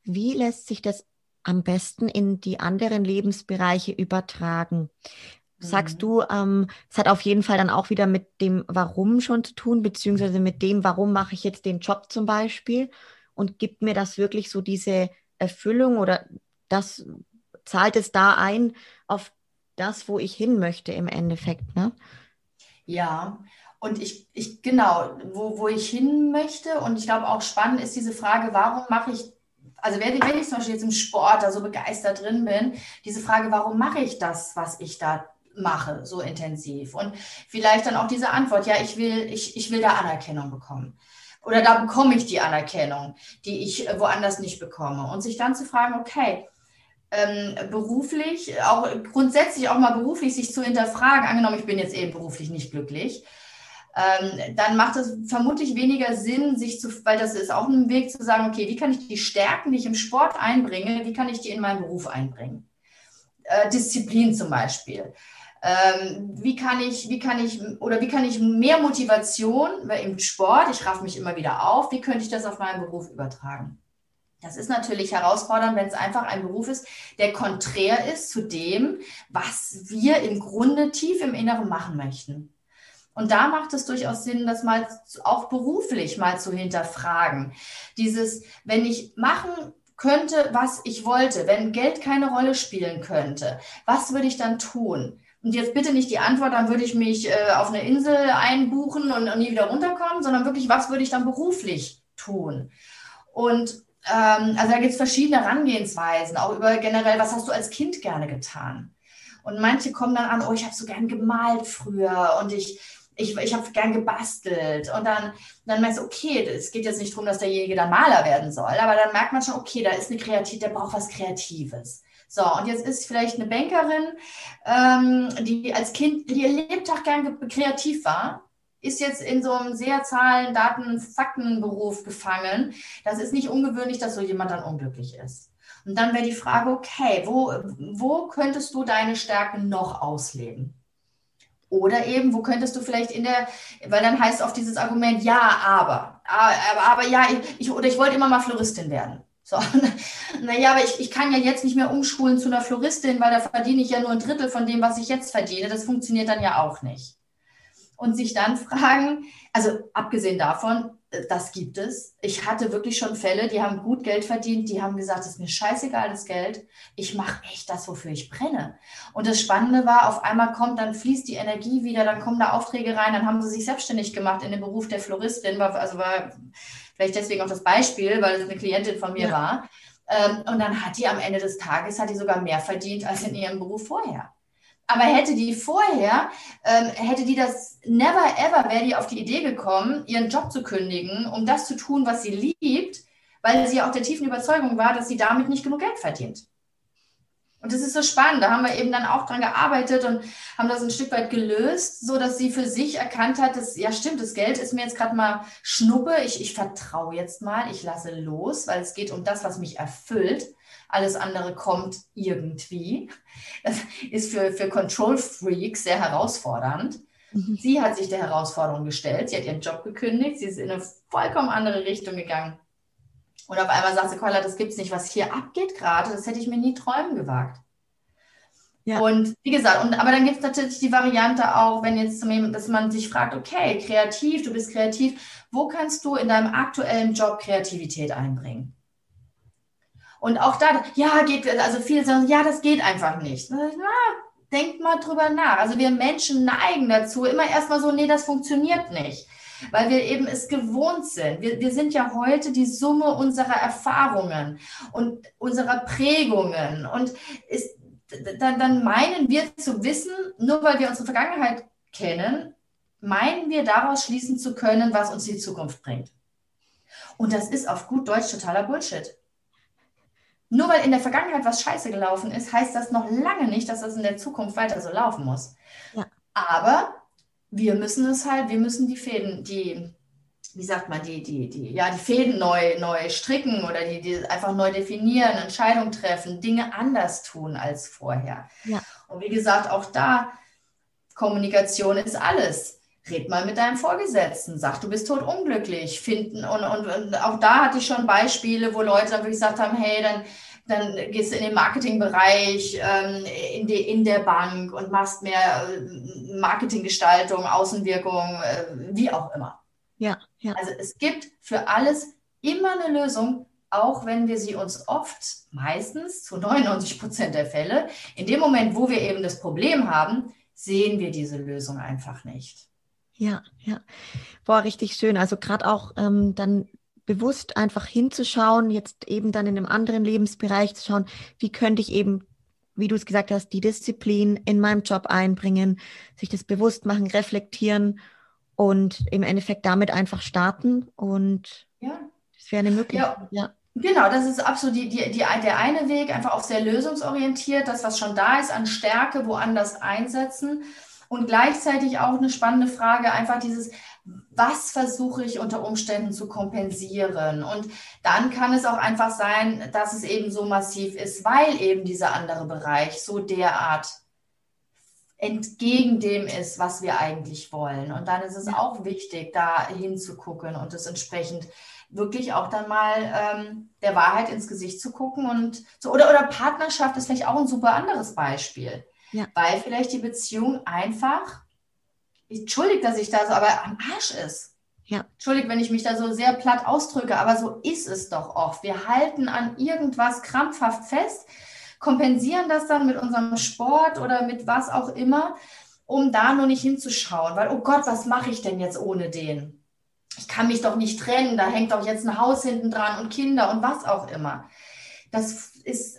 wie lässt sich das am besten in die anderen Lebensbereiche übertragen? Sagst mhm. du, ähm, es hat auf jeden Fall dann auch wieder mit dem Warum schon zu tun, beziehungsweise mit dem, warum mache ich jetzt den Job zum Beispiel und gibt mir das wirklich so diese Erfüllung oder das zahlt es da ein auf das, wo ich hin möchte im Endeffekt, ne? Ja, und ich, ich genau, wo, wo ich hin möchte und ich glaube auch spannend ist diese Frage, warum mache ich also wenn ich zum Beispiel jetzt im Sport da so begeistert drin bin, diese Frage, warum mache ich das, was ich da mache, so intensiv. Und vielleicht dann auch diese Antwort, ja, ich will, ich, ich will da Anerkennung bekommen. Oder da bekomme ich die Anerkennung, die ich woanders nicht bekomme. Und sich dann zu fragen, okay, ähm, beruflich, auch grundsätzlich auch mal beruflich sich zu hinterfragen, angenommen, ich bin jetzt eben beruflich nicht glücklich, ähm, dann macht es vermutlich weniger Sinn, sich zu, weil das ist auch ein Weg zu sagen, okay, wie kann ich die Stärken, die ich im Sport einbringe, wie kann ich die in meinen Beruf einbringen? Äh, Disziplin zum Beispiel. Ähm, wie kann ich, wie kann ich, oder wie kann ich mehr Motivation, im Sport, ich raff mich immer wieder auf, wie könnte ich das auf meinen Beruf übertragen? Das ist natürlich herausfordernd, wenn es einfach ein Beruf ist, der konträr ist zu dem, was wir im Grunde tief im Inneren machen möchten. Und da macht es durchaus Sinn, das mal auch beruflich mal zu hinterfragen. Dieses, wenn ich machen könnte, was ich wollte, wenn Geld keine Rolle spielen könnte, was würde ich dann tun? Und jetzt bitte nicht die Antwort, dann würde ich mich äh, auf eine Insel einbuchen und, und, nie wieder runterkommen, sondern wirklich, was würde ich dann beruflich tun? Und ähm, also da gibt es verschiedene Herangehensweisen, auch über generell, was hast du als Kind gerne getan? Und manche kommen dann an, oh, ich habe so gern gemalt früher und ich, ich, ich habe gern gebastelt. Und dann, dann merkst du, okay, es geht jetzt nicht darum, dass derjenige dann Maler werden soll, aber dann merkt man schon, okay, da ist eine Kreativität, der braucht was Kreatives. So, und jetzt ist vielleicht eine Bankerin, ähm, die als Kind, die ihr Lebtag gern kreativ war, ist jetzt in so einem sehr Zahlen, Daten, Faktenberuf gefangen. Das ist nicht ungewöhnlich, dass so jemand dann unglücklich ist. Und dann wäre die Frage, okay, wo, wo könntest du deine Stärken noch ausleben? Oder eben, wo könntest du vielleicht in der, weil dann heißt oft dieses Argument, ja, aber, aber, aber ja, ich, oder ich wollte immer mal Floristin werden. So, naja, aber ich, ich kann ja jetzt nicht mehr umschulen zu einer Floristin, weil da verdiene ich ja nur ein Drittel von dem, was ich jetzt verdiene. Das funktioniert dann ja auch nicht. Und sich dann fragen, also abgesehen davon, äh, das gibt es. Ich hatte wirklich schon Fälle, die haben gut Geld verdient, die haben gesagt, es ist mir scheißegal, das Geld. Ich mache echt das, wofür ich brenne. Und das Spannende war, auf einmal kommt, dann fließt die Energie wieder, dann kommen da Aufträge rein, dann haben sie sich selbstständig gemacht in dem Beruf der Floristin, also war vielleicht deswegen auch das Beispiel, weil es eine Klientin von mir ja. war. Ähm, und dann hat die am Ende des Tages, hat die sogar mehr verdient als in ihrem Beruf vorher. Aber hätte die vorher, ähm, hätte die das never ever, wäre die auf die Idee gekommen, ihren Job zu kündigen, um das zu tun, was sie liebt, weil sie auch der tiefen Überzeugung war, dass sie damit nicht genug Geld verdient. Und das ist so spannend. Da haben wir eben dann auch dran gearbeitet und haben das ein Stück weit gelöst, so dass sie für sich erkannt hat, dass, ja stimmt, das Geld ist mir jetzt gerade mal Schnuppe. Ich, ich vertraue jetzt mal, ich lasse los, weil es geht um das, was mich erfüllt. Alles andere kommt irgendwie. Das ist für, für Control Freaks sehr herausfordernd. Mhm. Sie hat sich der Herausforderung gestellt. Sie hat ihren Job gekündigt. Sie ist in eine vollkommen andere Richtung gegangen. Und auf einmal sagt sie, Kolla, das gibt es nicht, was hier abgeht gerade. Das hätte ich mir nie träumen gewagt. Ja. Und wie gesagt, und, aber dann gibt es natürlich die Variante auch, wenn jetzt, dass man sich fragt, okay, kreativ, du bist kreativ, wo kannst du in deinem aktuellen Job Kreativität einbringen? Und auch da, ja, geht, also viele sagen, ja, das geht einfach nicht. Na, denkt mal drüber nach. Also wir Menschen neigen dazu, immer erstmal so, nee, das funktioniert nicht. Weil wir eben es gewohnt sind. Wir, wir sind ja heute die Summe unserer Erfahrungen und unserer Prägungen. Und ist, dann, dann meinen wir zu wissen, nur weil wir unsere Vergangenheit kennen, meinen wir daraus schließen zu können, was uns die Zukunft bringt. Und das ist auf gut Deutsch totaler Bullshit. Nur weil in der Vergangenheit was scheiße gelaufen ist, heißt das noch lange nicht, dass das in der Zukunft weiter so laufen muss. Ja. Aber wir müssen es halt, wir müssen die Fäden, die, wie sagt man, die, die, die, ja, die Fäden neu, neu stricken oder die, die einfach neu definieren, Entscheidungen treffen, Dinge anders tun als vorher. Ja. Und wie gesagt, auch da, Kommunikation ist alles red mal mit deinem Vorgesetzten, sag, du bist tot unglücklich, finden und, und, und auch da hatte ich schon Beispiele, wo Leute dann wirklich gesagt haben, hey, dann, dann gehst du in den Marketingbereich, ähm, in, die, in der Bank und machst mehr äh, Marketinggestaltung, Außenwirkung, äh, wie auch immer. Ja, ja. Also es gibt für alles immer eine Lösung, auch wenn wir sie uns oft, meistens zu 99 Prozent der Fälle, in dem Moment, wo wir eben das Problem haben, sehen wir diese Lösung einfach nicht. Ja, ja. Boah, richtig schön. Also gerade auch ähm, dann bewusst einfach hinzuschauen, jetzt eben dann in einem anderen Lebensbereich zu schauen, wie könnte ich eben, wie du es gesagt hast, die Disziplin in meinem Job einbringen, sich das bewusst machen, reflektieren und im Endeffekt damit einfach starten. Und ja. das wäre eine Möglichkeit. Ja. ja. Genau, das ist absolut die, die, die, der eine Weg, einfach auch sehr lösungsorientiert, das, was schon da ist, an Stärke woanders einsetzen. Und gleichzeitig auch eine spannende Frage, einfach dieses, was versuche ich unter Umständen zu kompensieren? Und dann kann es auch einfach sein, dass es eben so massiv ist, weil eben dieser andere Bereich so derart entgegen dem ist, was wir eigentlich wollen. Und dann ist es auch wichtig, da hinzugucken und es entsprechend wirklich auch dann mal ähm, der Wahrheit ins Gesicht zu gucken und so oder oder Partnerschaft ist vielleicht auch ein super anderes Beispiel. Ja. Weil vielleicht die Beziehung einfach, entschuldigt, dass ich da so, aber am Arsch ist. Ja. Entschuldigt, wenn ich mich da so sehr platt ausdrücke, aber so ist es doch oft. Wir halten an irgendwas krampfhaft fest, kompensieren das dann mit unserem Sport oder mit was auch immer, um da nur nicht hinzuschauen, weil, oh Gott, was mache ich denn jetzt ohne den? Ich kann mich doch nicht trennen, da hängt doch jetzt ein Haus hinten dran und Kinder und was auch immer. Das ist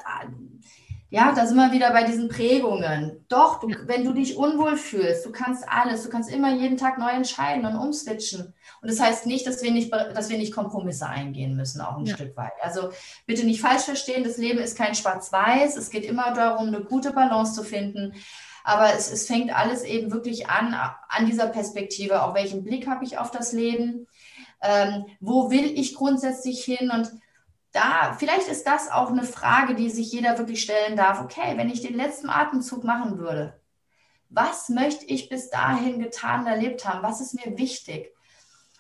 ja, da sind wir wieder bei diesen Prägungen. Doch, du, wenn du dich unwohl fühlst, du kannst alles, du kannst immer jeden Tag neu entscheiden und umswitchen. Und das heißt nicht, dass wir nicht, dass wir nicht Kompromisse eingehen müssen, auch ein ja. Stück weit. Also bitte nicht falsch verstehen, das Leben ist kein Schwarz-Weiß. Es geht immer darum, eine gute Balance zu finden. Aber es, es fängt alles eben wirklich an, an dieser Perspektive. Auch welchen Blick habe ich auf das Leben? Ähm, wo will ich grundsätzlich hin? Und da, vielleicht ist das auch eine Frage, die sich jeder wirklich stellen darf. Okay, wenn ich den letzten Atemzug machen würde, was möchte ich bis dahin getan und erlebt haben? Was ist mir wichtig?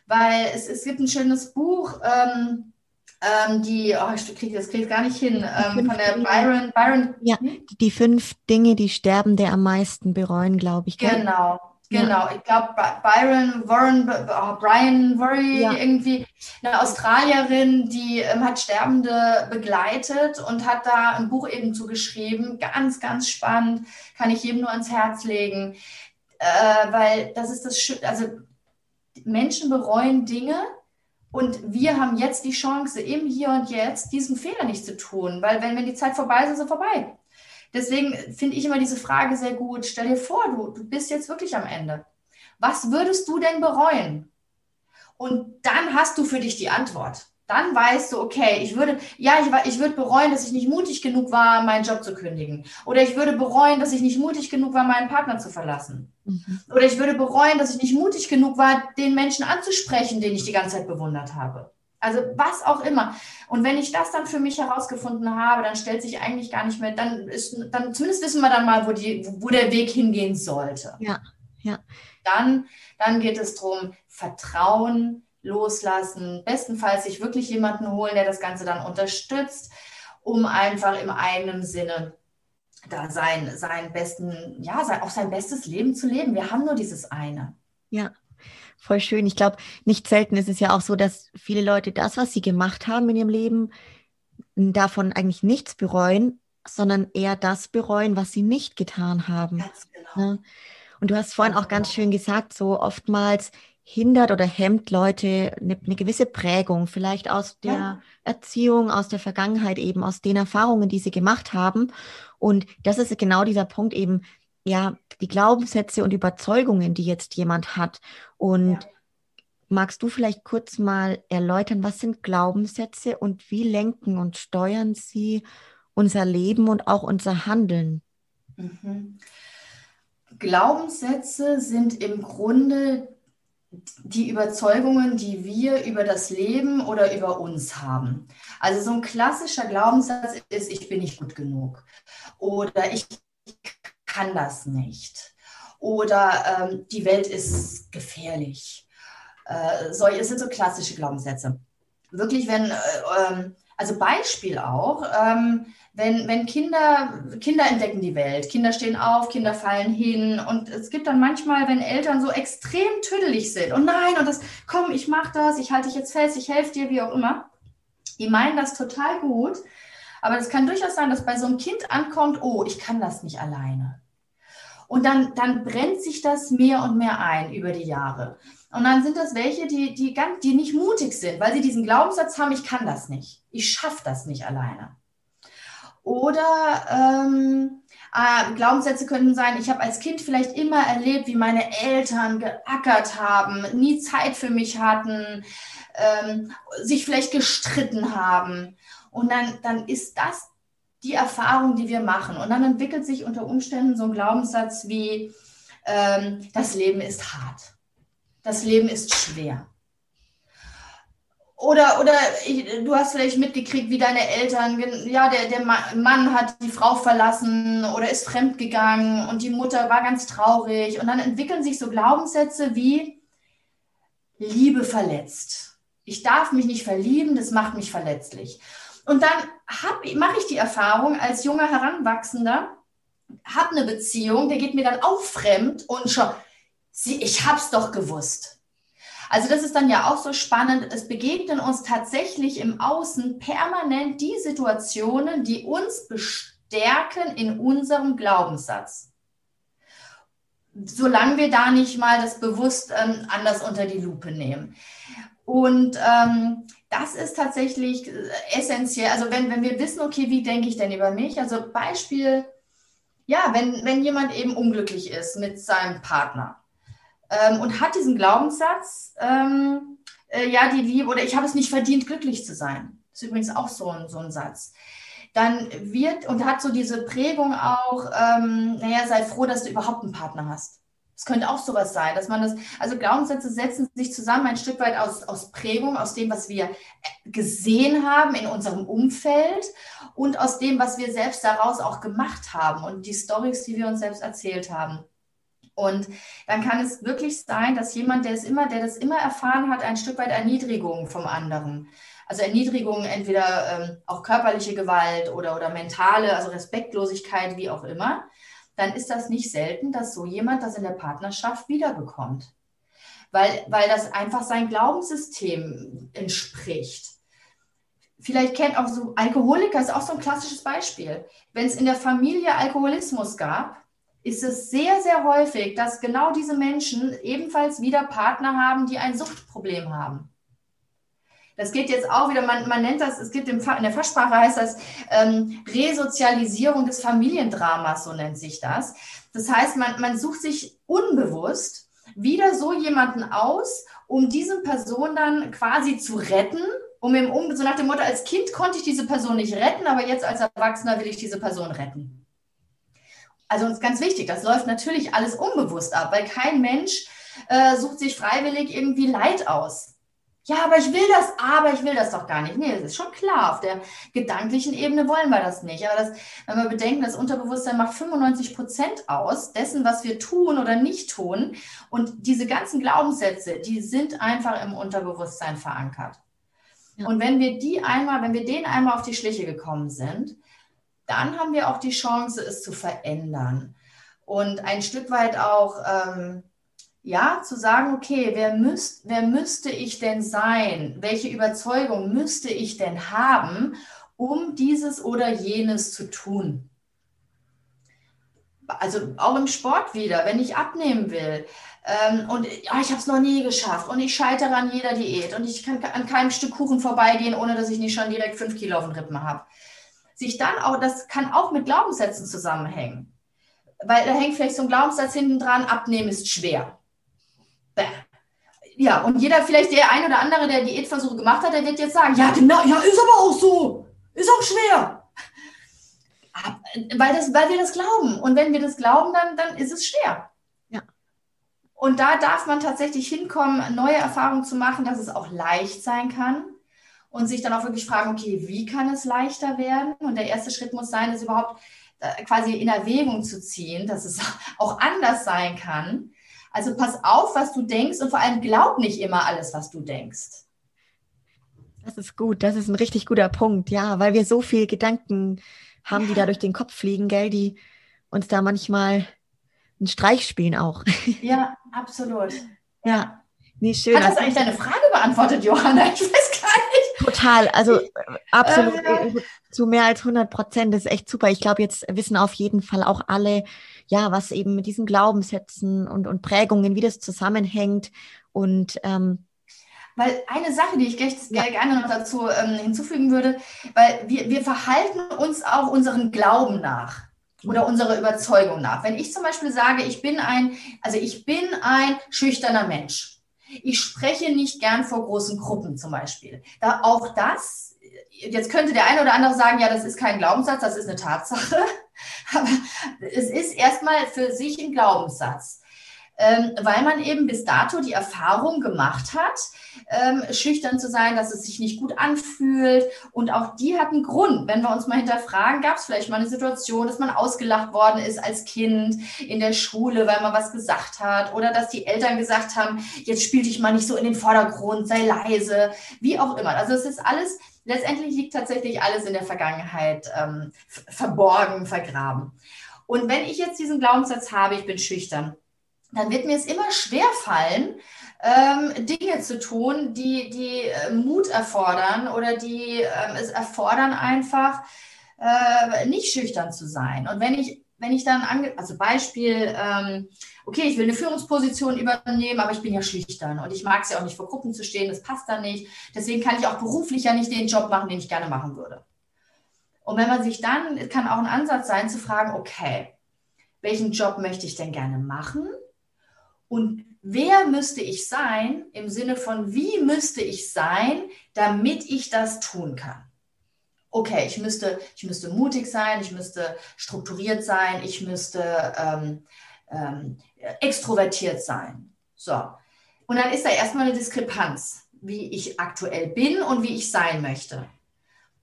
Weil es, es gibt ein schönes Buch, ähm, ähm, die, oh, ich kriege das krieg gar nicht hin, ähm, von der Byron, Byron. Ja, hm? die fünf Dinge, die Sterbende am meisten bereuen, glaube ich. Gell? Genau, Genau, ich glaube, Byron Warren, oh, Brian Worry, ja. irgendwie eine Australierin, die ähm, hat Sterbende begleitet und hat da ein Buch eben zugeschrieben. Ganz, ganz spannend, kann ich jedem nur ans Herz legen, äh, weil das ist das, Sch also Menschen bereuen Dinge und wir haben jetzt die Chance, im Hier und Jetzt diesen Fehler nicht zu tun, weil wenn, wenn die Zeit vorbei ist, ist sie vorbei. Deswegen finde ich immer diese Frage sehr gut. Stell dir vor, du, du bist jetzt wirklich am Ende. Was würdest du denn bereuen? Und dann hast du für dich die Antwort. Dann weißt du, okay, ich würde, ja, ich, ich würde bereuen, dass ich nicht mutig genug war, meinen Job zu kündigen. Oder ich würde bereuen, dass ich nicht mutig genug war, meinen Partner zu verlassen. Mhm. Oder ich würde bereuen, dass ich nicht mutig genug war, den Menschen anzusprechen, den ich die ganze Zeit bewundert habe. Also was auch immer. Und wenn ich das dann für mich herausgefunden habe, dann stellt sich eigentlich gar nicht mehr, dann ist, dann zumindest wissen wir dann mal, wo, die, wo der Weg hingehen sollte. Ja, ja. Dann, dann geht es darum, Vertrauen, loslassen, bestenfalls sich wirklich jemanden holen, der das Ganze dann unterstützt, um einfach im eigenen Sinne da sein, sein besten, ja, sein, auch sein bestes Leben zu leben. Wir haben nur dieses eine. Ja, voll schön. Ich glaube, nicht selten ist es ja auch so, dass viele Leute das, was sie gemacht haben in ihrem Leben, davon eigentlich nichts bereuen, sondern eher das bereuen, was sie nicht getan haben. Genau. Ne? Und du hast vorhin auch ganz schön gesagt, so oftmals hindert oder hemmt Leute eine, eine gewisse Prägung, vielleicht aus der ja. Erziehung, aus der Vergangenheit eben, aus den Erfahrungen, die sie gemacht haben. Und das ist genau dieser Punkt eben, ja, die Glaubenssätze und Überzeugungen, die jetzt jemand hat. Und ja. magst du vielleicht kurz mal erläutern, was sind Glaubenssätze und wie lenken und steuern sie unser Leben und auch unser Handeln? Mhm. Glaubenssätze sind im Grunde die Überzeugungen, die wir über das Leben oder über uns haben. Also so ein klassischer Glaubenssatz ist, ich bin nicht gut genug oder ich kann das nicht. Oder ähm, die Welt ist gefährlich. Äh, so, es sind so klassische Glaubenssätze. Wirklich, wenn, äh, ähm, also Beispiel auch, ähm, wenn, wenn Kinder, Kinder entdecken die Welt, Kinder stehen auf, Kinder fallen hin und es gibt dann manchmal, wenn Eltern so extrem tüdelig sind und nein und das, komm, ich mach das, ich halte dich jetzt fest, ich helfe dir, wie auch immer, die meinen das total gut, aber es kann durchaus sein, dass bei so einem Kind ankommt, oh, ich kann das nicht alleine. Und dann, dann brennt sich das mehr und mehr ein über die Jahre. Und dann sind das welche, die, die, ganz, die nicht mutig sind, weil sie diesen Glaubenssatz haben, ich kann das nicht. Ich schaffe das nicht alleine. Oder ähm, äh, Glaubenssätze könnten sein, ich habe als Kind vielleicht immer erlebt, wie meine Eltern geackert haben, nie Zeit für mich hatten, ähm, sich vielleicht gestritten haben. Und dann, dann ist das die Erfahrung, die wir machen. Und dann entwickelt sich unter Umständen so ein Glaubenssatz wie, ähm, das Leben ist hart. Das Leben ist schwer. Oder, oder du hast vielleicht mitgekriegt, wie deine Eltern, ja, der, der Mann hat die Frau verlassen oder ist fremdgegangen und die Mutter war ganz traurig. Und dann entwickeln sich so Glaubenssätze wie Liebe verletzt. Ich darf mich nicht verlieben, das macht mich verletzlich. Und dann mache ich die Erfahrung als junger Heranwachsender, habe eine Beziehung, der geht mir dann auch fremd und schon, sie, ich hab's doch gewusst. Also das ist dann ja auch so spannend. Es begegnen uns tatsächlich im Außen permanent die Situationen, die uns stärken in unserem Glaubenssatz. Solange wir da nicht mal das bewusst ähm, anders unter die Lupe nehmen. Und ähm, das ist tatsächlich äh, essentiell. Also wenn, wenn wir wissen, okay, wie denke ich denn über mich? Also Beispiel, ja, wenn, wenn jemand eben unglücklich ist mit seinem Partner ähm, und hat diesen Glaubenssatz, ähm, äh, ja, die Liebe oder ich habe es nicht verdient, glücklich zu sein. Das ist übrigens auch so ein, so ein Satz. Dann wird und hat so diese Prägung auch, ähm, naja, sei froh, dass du überhaupt einen Partner hast. Es könnte auch sowas sein, dass man das, also Glaubenssätze setzen sich zusammen ein Stück weit aus, aus Prägung, aus dem, was wir gesehen haben in unserem Umfeld und aus dem, was wir selbst daraus auch gemacht haben und die Stories, die wir uns selbst erzählt haben. Und dann kann es wirklich sein, dass jemand, der es immer, der das immer erfahren hat, ein Stück weit Erniedrigung vom anderen. Also Erniedrigung, entweder ähm, auch körperliche Gewalt oder, oder mentale, also Respektlosigkeit, wie auch immer dann ist das nicht selten, dass so jemand das in der Partnerschaft wiederbekommt. Weil, weil das einfach sein Glaubenssystem entspricht. Vielleicht kennt auch so Alkoholiker, ist auch so ein klassisches Beispiel. Wenn es in der Familie Alkoholismus gab, ist es sehr, sehr häufig, dass genau diese Menschen ebenfalls wieder Partner haben, die ein Suchtproblem haben. Das geht jetzt auch wieder, man, man nennt das, es gibt im, in der Fachsprache heißt das ähm, Resozialisierung des Familiendramas, so nennt sich das. Das heißt, man, man sucht sich unbewusst wieder so jemanden aus, um diese Person dann quasi zu retten, um im um so nach dem Motto, als Kind konnte ich diese Person nicht retten, aber jetzt als Erwachsener will ich diese Person retten. Also uns ganz wichtig, das läuft natürlich alles unbewusst ab, weil kein Mensch äh, sucht sich freiwillig irgendwie Leid aus ja, aber ich will das, aber ich will das doch gar nicht. Nee, das ist schon klar. Auf der gedanklichen Ebene wollen wir das nicht. Aber das, wenn wir bedenken, das Unterbewusstsein macht 95 Prozent aus dessen, was wir tun oder nicht tun. Und diese ganzen Glaubenssätze, die sind einfach im Unterbewusstsein verankert. Ja. Und wenn wir die einmal, wenn wir denen einmal auf die Schliche gekommen sind, dann haben wir auch die Chance, es zu verändern. Und ein Stück weit auch, ähm, ja, zu sagen, okay, wer, müsst, wer müsste ich denn sein? Welche Überzeugung müsste ich denn haben, um dieses oder jenes zu tun? Also auch im Sport wieder, wenn ich abnehmen will ähm, und ja, ich habe es noch nie geschafft und ich scheitere an jeder Diät und ich kann an keinem Stück Kuchen vorbeigehen, ohne dass ich nicht schon direkt fünf Kilo auf den Rippen habe. Sich dann auch, das kann auch mit Glaubenssätzen zusammenhängen. Weil da hängt vielleicht so ein Glaubenssatz hinten dran, abnehmen ist schwer ja, und jeder, vielleicht der ein oder andere, der Diätversuche gemacht hat, der wird jetzt sagen, ja, genau, ja, ist aber auch so. Ist auch schwer. Weil, das, weil wir das glauben. Und wenn wir das glauben, dann, dann ist es schwer. Ja. Und da darf man tatsächlich hinkommen, neue Erfahrungen zu machen, dass es auch leicht sein kann. Und sich dann auch wirklich fragen, okay, wie kann es leichter werden? Und der erste Schritt muss sein, das überhaupt äh, quasi in Erwägung zu ziehen, dass es auch anders sein kann. Also pass auf, was du denkst und vor allem glaub nicht immer alles, was du denkst. Das ist gut, das ist ein richtig guter Punkt, ja, weil wir so viel Gedanken haben, die da durch den Kopf fliegen, gell, die uns da manchmal einen Streich spielen auch. Ja, absolut. Ja. Nee, schön. Hat das also eigentlich deine Frage beantwortet, Johanna? Ich weiß. Total, also absolut äh, zu mehr als 100 Prozent. Das ist echt super. Ich glaube, jetzt wissen auf jeden Fall auch alle, ja, was eben mit diesen Glaubenssätzen und, und Prägungen, wie das zusammenhängt. Und ähm, weil eine Sache, die ich gerne noch dazu ähm, hinzufügen würde, weil wir, wir verhalten uns auch unseren Glauben nach oder unserer Überzeugung nach. Wenn ich zum Beispiel sage, ich bin ein, also ich bin ein schüchterner Mensch. Ich spreche nicht gern vor großen Gruppen zum Beispiel. Da auch das jetzt könnte der eine oder andere sagen, ja, das ist kein Glaubenssatz, das ist eine Tatsache. Aber es ist erstmal für sich ein Glaubenssatz. Ähm, weil man eben bis dato die Erfahrung gemacht hat, ähm, schüchtern zu sein, dass es sich nicht gut anfühlt. Und auch die hat einen Grund. Wenn wir uns mal hinterfragen, gab es vielleicht mal eine Situation, dass man ausgelacht worden ist als Kind in der Schule, weil man was gesagt hat. Oder dass die Eltern gesagt haben, jetzt spiel dich mal nicht so in den Vordergrund, sei leise, wie auch immer. Also es ist alles letztendlich liegt tatsächlich alles in der Vergangenheit ähm, verborgen, vergraben. Und wenn ich jetzt diesen Glaubenssatz habe, ich bin schüchtern, dann wird mir es immer schwer fallen, ähm, Dinge zu tun, die, die äh, Mut erfordern oder die ähm, es erfordern einfach, äh, nicht schüchtern zu sein. Und wenn ich, wenn ich dann, ange also Beispiel, ähm, okay, ich will eine Führungsposition übernehmen, aber ich bin ja schüchtern und ich mag es ja auch nicht vor Gruppen zu stehen, das passt da nicht. Deswegen kann ich auch beruflich ja nicht den Job machen, den ich gerne machen würde. Und wenn man sich dann, kann auch ein Ansatz sein, zu fragen, okay, welchen Job möchte ich denn gerne machen? Und wer müsste ich sein im Sinne von, wie müsste ich sein, damit ich das tun kann? Okay, ich müsste, ich müsste mutig sein, ich müsste strukturiert sein, ich müsste ähm, ähm, extrovertiert sein. So. Und dann ist da erstmal eine Diskrepanz, wie ich aktuell bin und wie ich sein möchte.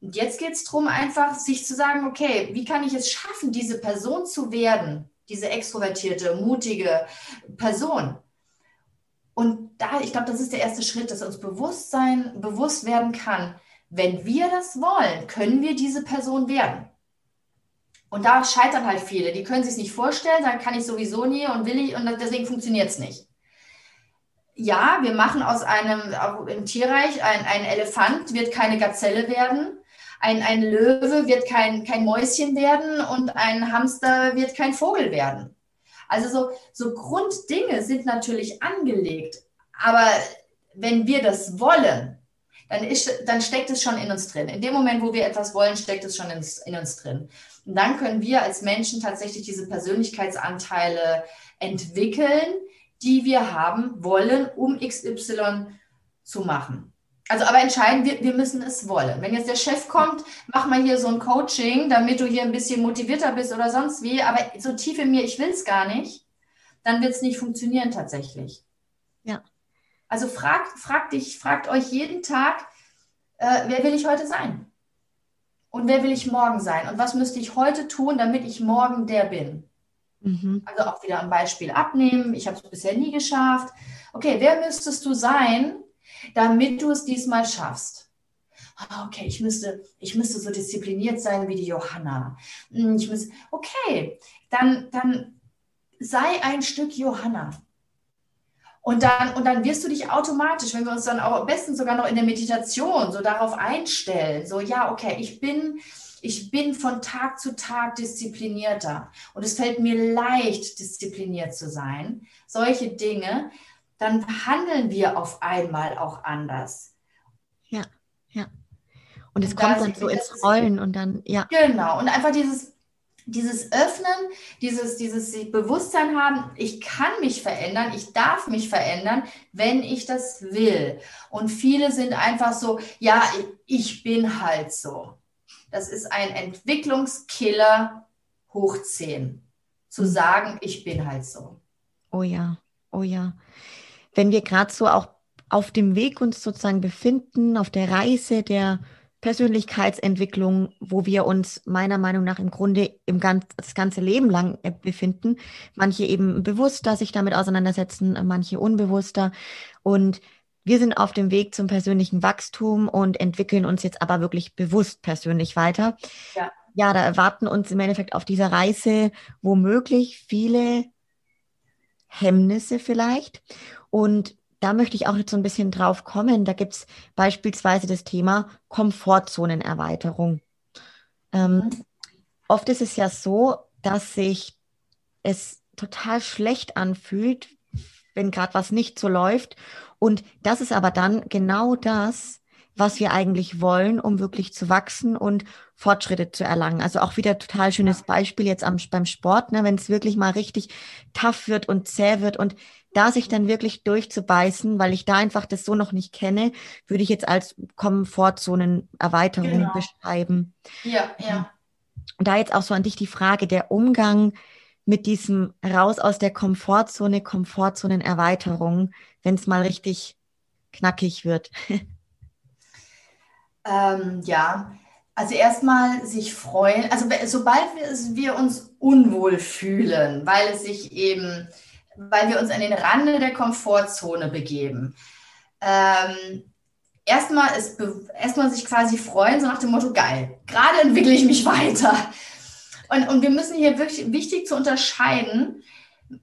Und jetzt geht es darum, einfach sich zu sagen, okay, wie kann ich es schaffen, diese Person zu werden, diese extrovertierte, mutige Person. Und da, ich glaube, das ist der erste Schritt, dass uns Bewusstsein bewusst werden kann. Wenn wir das wollen, können wir diese Person werden. Und da scheitern halt viele. Die können sich es nicht vorstellen, dann kann ich sowieso nie und will ich und deswegen funktioniert es nicht. Ja, wir machen aus einem, im Tierreich, ein, ein Elefant wird keine Gazelle werden ein, ein Löwe wird kein, kein Mäuschen werden und ein Hamster wird kein Vogel werden. Also so, so Grunddinge sind natürlich angelegt, aber wenn wir das wollen, dann, ist, dann steckt es schon in uns drin. In dem Moment, wo wir etwas wollen, steckt es schon in, in uns drin. Und dann können wir als Menschen tatsächlich diese Persönlichkeitsanteile entwickeln, die wir haben wollen, um XY zu machen. Also aber entscheiden, wir, wir müssen es wollen. Wenn jetzt der Chef kommt, mach mal hier so ein Coaching, damit du hier ein bisschen motivierter bist oder sonst wie, aber so tief in mir, ich will es gar nicht, dann wird es nicht funktionieren tatsächlich. Ja. Also fragt, fragt dich, fragt euch jeden Tag, äh, wer will ich heute sein? Und wer will ich morgen sein? Und was müsste ich heute tun, damit ich morgen der bin? Mhm. Also auch wieder ein Beispiel abnehmen. Ich habe es bisher nie geschafft. Okay, wer müsstest du sein, damit du es diesmal schaffst. Ah, okay, ich müsste, ich müsste so diszipliniert sein wie die Johanna. Hm, ich muss, okay, dann, dann sei ein Stück Johanna. Und dann, und dann wirst du dich automatisch, wenn wir uns dann auch am besten sogar noch in der Meditation so darauf einstellen, so, ja, okay, ich bin, ich bin von Tag zu Tag disziplinierter und es fällt mir leicht, diszipliniert zu sein. Solche Dinge, dann handeln wir auf einmal auch anders. Ja, ja. Und es und kommt dann so ins Rollen und dann, ja. Genau. Und einfach dieses, dieses Öffnen, dieses, dieses Bewusstsein haben, ich kann mich verändern, ich darf mich verändern, wenn ich das will. Und viele sind einfach so, ja, ich bin halt so. Das ist ein Entwicklungskiller hoch 10. Zu mhm. sagen, ich bin halt so. Oh ja, oh ja wenn wir gerade so auch auf dem Weg uns sozusagen befinden, auf der Reise der Persönlichkeitsentwicklung, wo wir uns meiner Meinung nach im Grunde im ganz, das ganze Leben lang äh, befinden. Manche eben bewusster sich damit auseinandersetzen, manche unbewusster. Und wir sind auf dem Weg zum persönlichen Wachstum und entwickeln uns jetzt aber wirklich bewusst persönlich weiter. Ja, ja da erwarten uns im Endeffekt auf dieser Reise womöglich viele Hemmnisse vielleicht. Und da möchte ich auch jetzt so ein bisschen drauf kommen. Da gibt es beispielsweise das Thema Komfortzonenerweiterung. Ähm, oft ist es ja so, dass sich es total schlecht anfühlt, wenn gerade was nicht so läuft. Und das ist aber dann genau das, was wir eigentlich wollen, um wirklich zu wachsen und Fortschritte zu erlangen. Also auch wieder total schönes Beispiel jetzt am, beim Sport, ne, wenn es wirklich mal richtig tough wird und zäh wird und da sich dann wirklich durchzubeißen, weil ich da einfach das so noch nicht kenne, würde ich jetzt als Komfortzonenerweiterung genau. beschreiben. Ja, ja. Und da jetzt auch so an dich die Frage, der Umgang mit diesem raus aus der Komfortzone, Komfortzonenerweiterung, wenn es mal richtig knackig wird. ähm, ja, also erstmal sich freuen. Also sobald wir, wir uns unwohl fühlen, weil es sich eben weil wir uns an den Rande der Komfortzone begeben. Ähm, erstmal, erstmal sich quasi freuen, so nach dem Motto, geil, gerade entwickle ich mich weiter. Und, und wir müssen hier wirklich wichtig zu unterscheiden.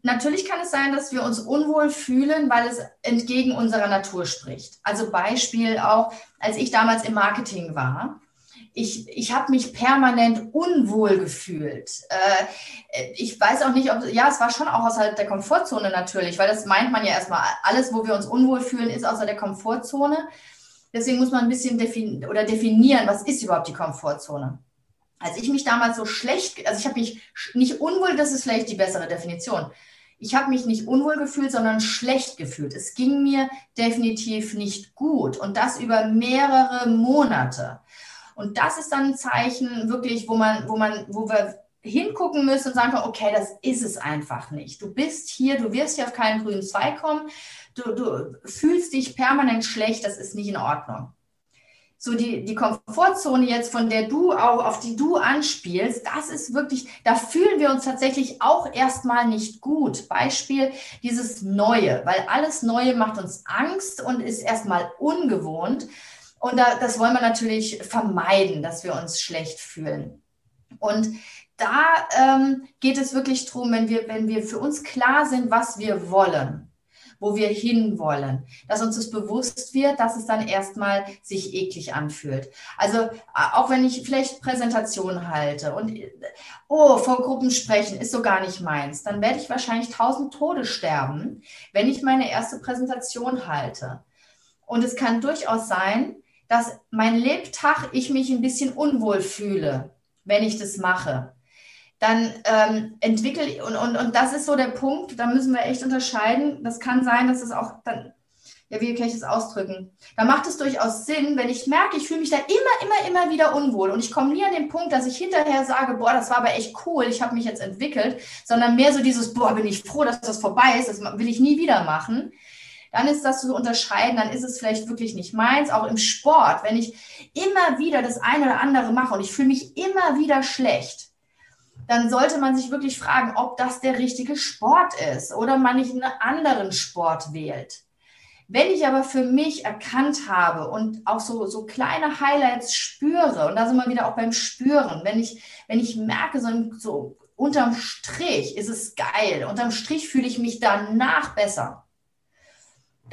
Natürlich kann es sein, dass wir uns unwohl fühlen, weil es entgegen unserer Natur spricht. Also Beispiel auch, als ich damals im Marketing war, ich, ich habe mich permanent unwohl gefühlt. Äh, ich weiß auch nicht, ob, ja, es war schon auch außerhalb der Komfortzone natürlich, weil das meint man ja erstmal, alles, wo wir uns unwohl fühlen, ist außer der Komfortzone. Deswegen muss man ein bisschen defin oder definieren, was ist überhaupt die Komfortzone. Als ich mich damals so schlecht, also ich habe mich nicht unwohl, das ist vielleicht die bessere Definition. Ich habe mich nicht unwohl gefühlt, sondern schlecht gefühlt. Es ging mir definitiv nicht gut und das über mehrere Monate. Und das ist dann ein Zeichen wirklich, wo man, wo man, wo wir hingucken müssen und sagen okay, das ist es einfach nicht. Du bist hier, du wirst hier auf keinen grünen Zweig kommen, du, du fühlst dich permanent schlecht, das ist nicht in Ordnung. So die, die Komfortzone jetzt, von der du auch, auf die du anspielst, das ist wirklich, da fühlen wir uns tatsächlich auch erstmal nicht gut. Beispiel dieses Neue, weil alles Neue macht uns Angst und ist erstmal ungewohnt. Und da, das wollen wir natürlich vermeiden, dass wir uns schlecht fühlen. Und da ähm, geht es wirklich darum, wenn wir, wenn wir für uns klar sind, was wir wollen, wo wir hinwollen, dass uns das bewusst wird, dass es dann erstmal sich eklig anfühlt. Also auch wenn ich vielleicht Präsentationen halte und oh, vor Gruppen sprechen ist so gar nicht meins, dann werde ich wahrscheinlich tausend Tode sterben, wenn ich meine erste Präsentation halte. Und es kann durchaus sein, dass mein Lebtag ich mich ein bisschen unwohl fühle, wenn ich das mache. Dann ähm, entwickle und, und, und das ist so der Punkt, da müssen wir echt unterscheiden. Das kann sein, dass es auch dann, ja, wie kann ich das ausdrücken? Da macht es durchaus Sinn, wenn ich merke, ich fühle mich da immer, immer, immer wieder unwohl und ich komme nie an den Punkt, dass ich hinterher sage, boah, das war aber echt cool, ich habe mich jetzt entwickelt, sondern mehr so dieses, boah, bin ich froh, dass das vorbei ist, das will ich nie wieder machen dann ist das zu unterscheiden, dann ist es vielleicht wirklich nicht meins. Auch im Sport, wenn ich immer wieder das eine oder andere mache und ich fühle mich immer wieder schlecht, dann sollte man sich wirklich fragen, ob das der richtige Sport ist oder man nicht einen anderen Sport wählt. Wenn ich aber für mich erkannt habe und auch so, so kleine Highlights spüre, und da sind wir wieder auch beim Spüren, wenn ich, wenn ich merke, so, so unterm Strich ist es geil, unterm Strich fühle ich mich danach besser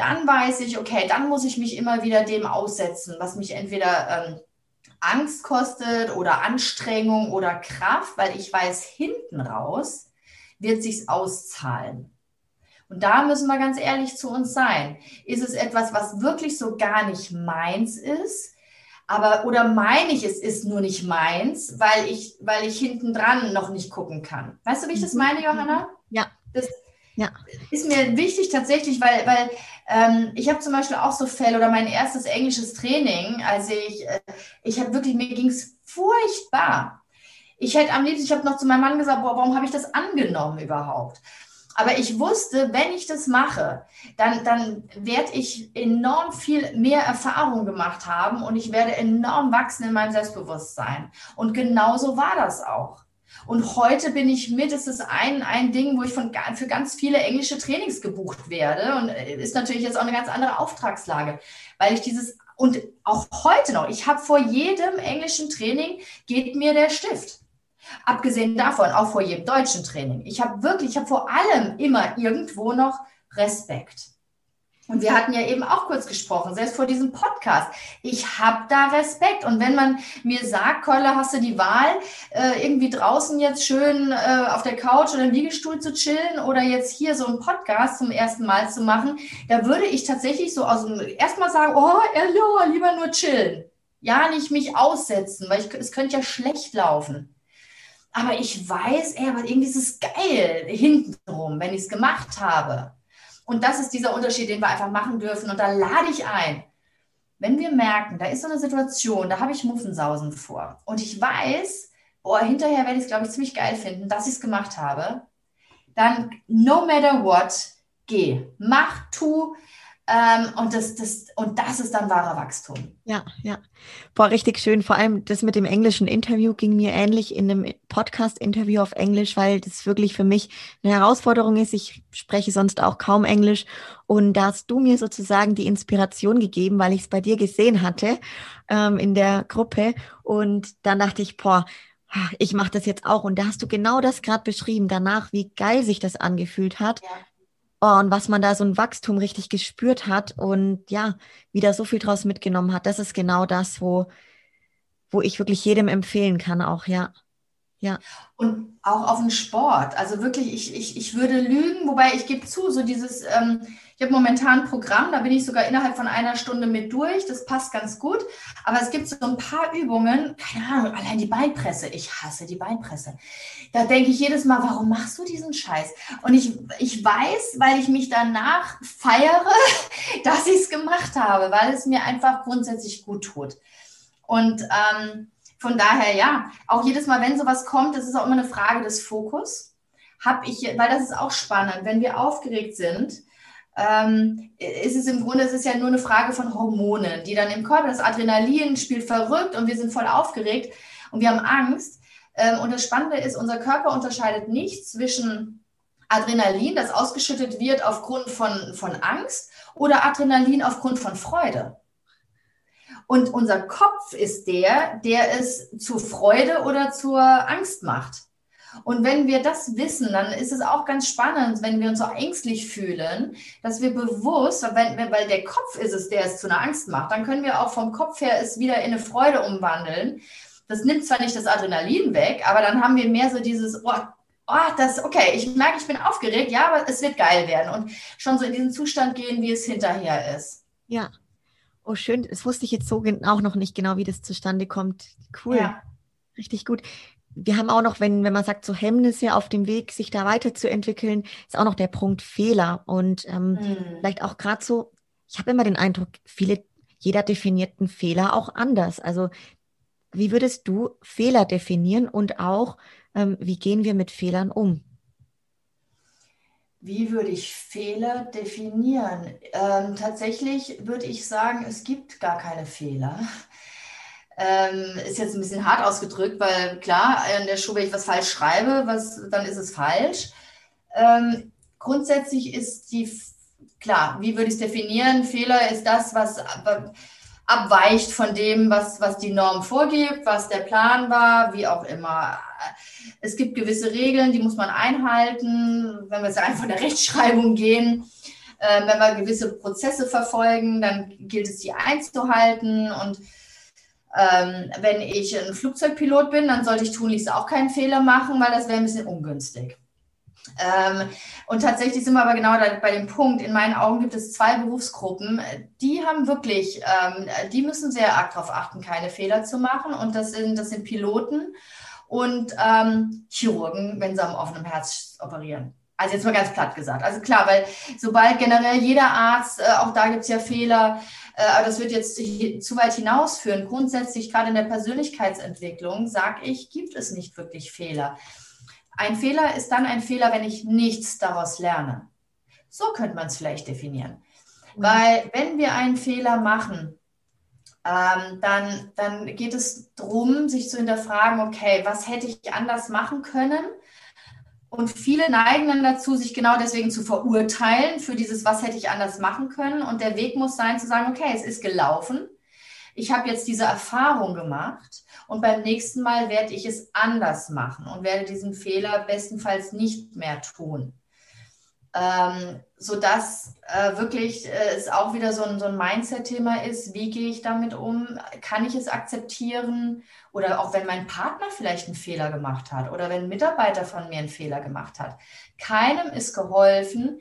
dann weiß ich, okay, dann muss ich mich immer wieder dem aussetzen, was mich entweder ähm, Angst kostet oder Anstrengung oder Kraft, weil ich weiß, hinten raus wird sich's auszahlen. Und da müssen wir ganz ehrlich zu uns sein. Ist es etwas, was wirklich so gar nicht meins ist? Aber, oder meine ich, es ist nur nicht meins, weil ich, weil ich hinten dran noch nicht gucken kann. Weißt du, wie ich das mhm. meine, Johanna? Ja. Das, ja. Ist mir wichtig tatsächlich, weil, weil ähm, ich habe zum Beispiel auch so Fälle oder mein erstes englisches Training, als ich, äh, ich habe wirklich, mir ging es furchtbar. Ich hätte am liebsten, ich habe noch zu meinem Mann gesagt, boah, warum habe ich das angenommen überhaupt? Aber ich wusste, wenn ich das mache, dann, dann werde ich enorm viel mehr Erfahrung gemacht haben und ich werde enorm wachsen in meinem Selbstbewusstsein. Und genauso war das auch. Und heute bin ich mit, es ist ein, ein Ding, wo ich von, für ganz viele englische Trainings gebucht werde. Und äh, ist natürlich jetzt auch eine ganz andere Auftragslage, weil ich dieses, und auch heute noch, ich habe vor jedem englischen Training geht mir der Stift. Abgesehen davon, auch vor jedem deutschen Training. Ich habe wirklich, ich habe vor allem immer irgendwo noch Respekt. Und wir hatten ja eben auch kurz gesprochen, selbst vor diesem Podcast. Ich habe da Respekt. Und wenn man mir sagt, Keule, hast du die Wahl, äh, irgendwie draußen jetzt schön äh, auf der Couch oder im Liegestuhl zu chillen oder jetzt hier so einen Podcast zum ersten Mal zu machen, da würde ich tatsächlich so aus dem erstmal sagen, oh, hallo, lieber nur chillen. Ja, nicht mich aussetzen, weil ich, es könnte ja schlecht laufen. Aber ich weiß, ey, aber irgendwie ist es geil hintenrum, wenn ich es gemacht habe. Und das ist dieser Unterschied, den wir einfach machen dürfen. Und da lade ich ein, wenn wir merken, da ist so eine Situation, da habe ich Muffensausen vor. Und ich weiß, boah, hinterher werde ich es, glaube ich, ziemlich geil finden, dass ich es gemacht habe, dann no matter what, geh, mach, tu, ähm, und, das, das, und das ist dann wahrer Wachstum. Ja, ja. Boah, richtig schön. Vor allem das mit dem englischen Interview ging mir ähnlich in einem Podcast-Interview auf Englisch, weil das wirklich für mich eine Herausforderung ist. Ich spreche sonst auch kaum Englisch. Und da hast du mir sozusagen die Inspiration gegeben, weil ich es bei dir gesehen hatte ähm, in der Gruppe. Und dann dachte ich, boah, ich mache das jetzt auch. Und da hast du genau das gerade beschrieben, danach, wie geil sich das angefühlt hat. Ja und was man da so ein Wachstum richtig gespürt hat und ja, wieder so viel draus mitgenommen hat, das ist genau das, wo, wo ich wirklich jedem empfehlen kann, auch, ja. Ja. Und auch auf den Sport. Also wirklich, ich, ich, ich würde lügen, wobei ich gebe zu, so dieses, ähm, ich habe momentan ein Programm, da bin ich sogar innerhalb von einer Stunde mit durch. Das passt ganz gut. Aber es gibt so ein paar Übungen, keine Ahnung, allein die Beinpresse. Ich hasse die Beinpresse. Da denke ich jedes Mal, warum machst du diesen Scheiß? Und ich, ich weiß, weil ich mich danach feiere, dass ich es gemacht habe, weil es mir einfach grundsätzlich gut tut. Und ähm, von daher, ja, auch jedes Mal, wenn sowas kommt, das ist auch immer eine Frage des Fokus. Habe ich, weil das ist auch spannend, wenn wir aufgeregt sind, ähm, ist es im Grunde, es ist ja nur eine Frage von Hormonen, die dann im Körper, das Adrenalin spielt verrückt und wir sind voll aufgeregt und wir haben Angst. Ähm, und das Spannende ist, unser Körper unterscheidet nicht zwischen Adrenalin, das ausgeschüttet wird aufgrund von, von Angst, oder Adrenalin aufgrund von Freude. Und unser Kopf ist der, der es zur Freude oder zur Angst macht. Und wenn wir das wissen, dann ist es auch ganz spannend, wenn wir uns so ängstlich fühlen, dass wir bewusst, wenn, weil der Kopf ist es, der es zu einer Angst macht, dann können wir auch vom Kopf her es wieder in eine Freude umwandeln. Das nimmt zwar nicht das Adrenalin weg, aber dann haben wir mehr so dieses, oh, oh das, okay, ich merke, ich bin aufgeregt, ja, aber es wird geil werden und schon so in diesen Zustand gehen, wie es hinterher ist. Ja, Oh, schön. Das wusste ich jetzt so auch noch nicht genau, wie das zustande kommt. Cool. Ja. Richtig gut. Wir haben auch noch, wenn, wenn man sagt, so Hemmnisse auf dem Weg, sich da weiterzuentwickeln, ist auch noch der Punkt Fehler. Und ähm, mhm. vielleicht auch gerade so, ich habe immer den Eindruck, viele, jeder definiert einen Fehler auch anders. Also wie würdest du Fehler definieren und auch, ähm, wie gehen wir mit Fehlern um? Wie würde ich Fehler definieren? Ähm, tatsächlich würde ich sagen, es gibt gar keine Fehler. Ähm, ist jetzt ein bisschen hart ausgedrückt, weil klar, in der Schule, wenn ich was falsch schreibe, was, dann ist es falsch. Ähm, grundsätzlich ist die, klar, wie würde ich es definieren? Fehler ist das, was abweicht von dem, was, was die Norm vorgibt, was der Plan war, wie auch immer. Es gibt gewisse Regeln, die muss man einhalten. Wenn wir jetzt einfach von der Rechtschreibung gehen, äh, wenn wir gewisse Prozesse verfolgen, dann gilt es, die einzuhalten. Und ähm, wenn ich ein Flugzeugpilot bin, dann sollte ich tunlichst auch keinen Fehler machen, weil das wäre ein bisschen ungünstig. Ähm, und tatsächlich sind wir aber genau bei dem Punkt, in meinen Augen gibt es zwei Berufsgruppen, die haben wirklich, ähm, die müssen sehr arg darauf achten, keine Fehler zu machen. Und das sind, das sind Piloten und ähm, Chirurgen, wenn sie am offenen Herz operieren. Also jetzt mal ganz platt gesagt. Also klar, weil sobald generell jeder Arzt, äh, auch da gibt es ja Fehler, äh, aber das wird jetzt zu weit hinausführen. Grundsätzlich, gerade in der Persönlichkeitsentwicklung, sage ich, gibt es nicht wirklich Fehler. Ein Fehler ist dann ein Fehler, wenn ich nichts daraus lerne. So könnte man es vielleicht definieren. Mhm. Weil wenn wir einen Fehler machen, ähm, dann, dann geht es darum, sich zu hinterfragen, okay, was hätte ich anders machen können? Und viele neigen dann dazu, sich genau deswegen zu verurteilen für dieses, was hätte ich anders machen können. Und der Weg muss sein, zu sagen, okay, es ist gelaufen. Ich habe jetzt diese Erfahrung gemacht und beim nächsten Mal werde ich es anders machen und werde diesen Fehler bestenfalls nicht mehr tun. Ähm, sodass äh, wirklich äh, es auch wieder so ein, so ein Mindset-Thema ist, wie gehe ich damit um? Kann ich es akzeptieren? Oder auch wenn mein Partner vielleicht einen Fehler gemacht hat oder wenn ein Mitarbeiter von mir einen Fehler gemacht hat. Keinem ist geholfen,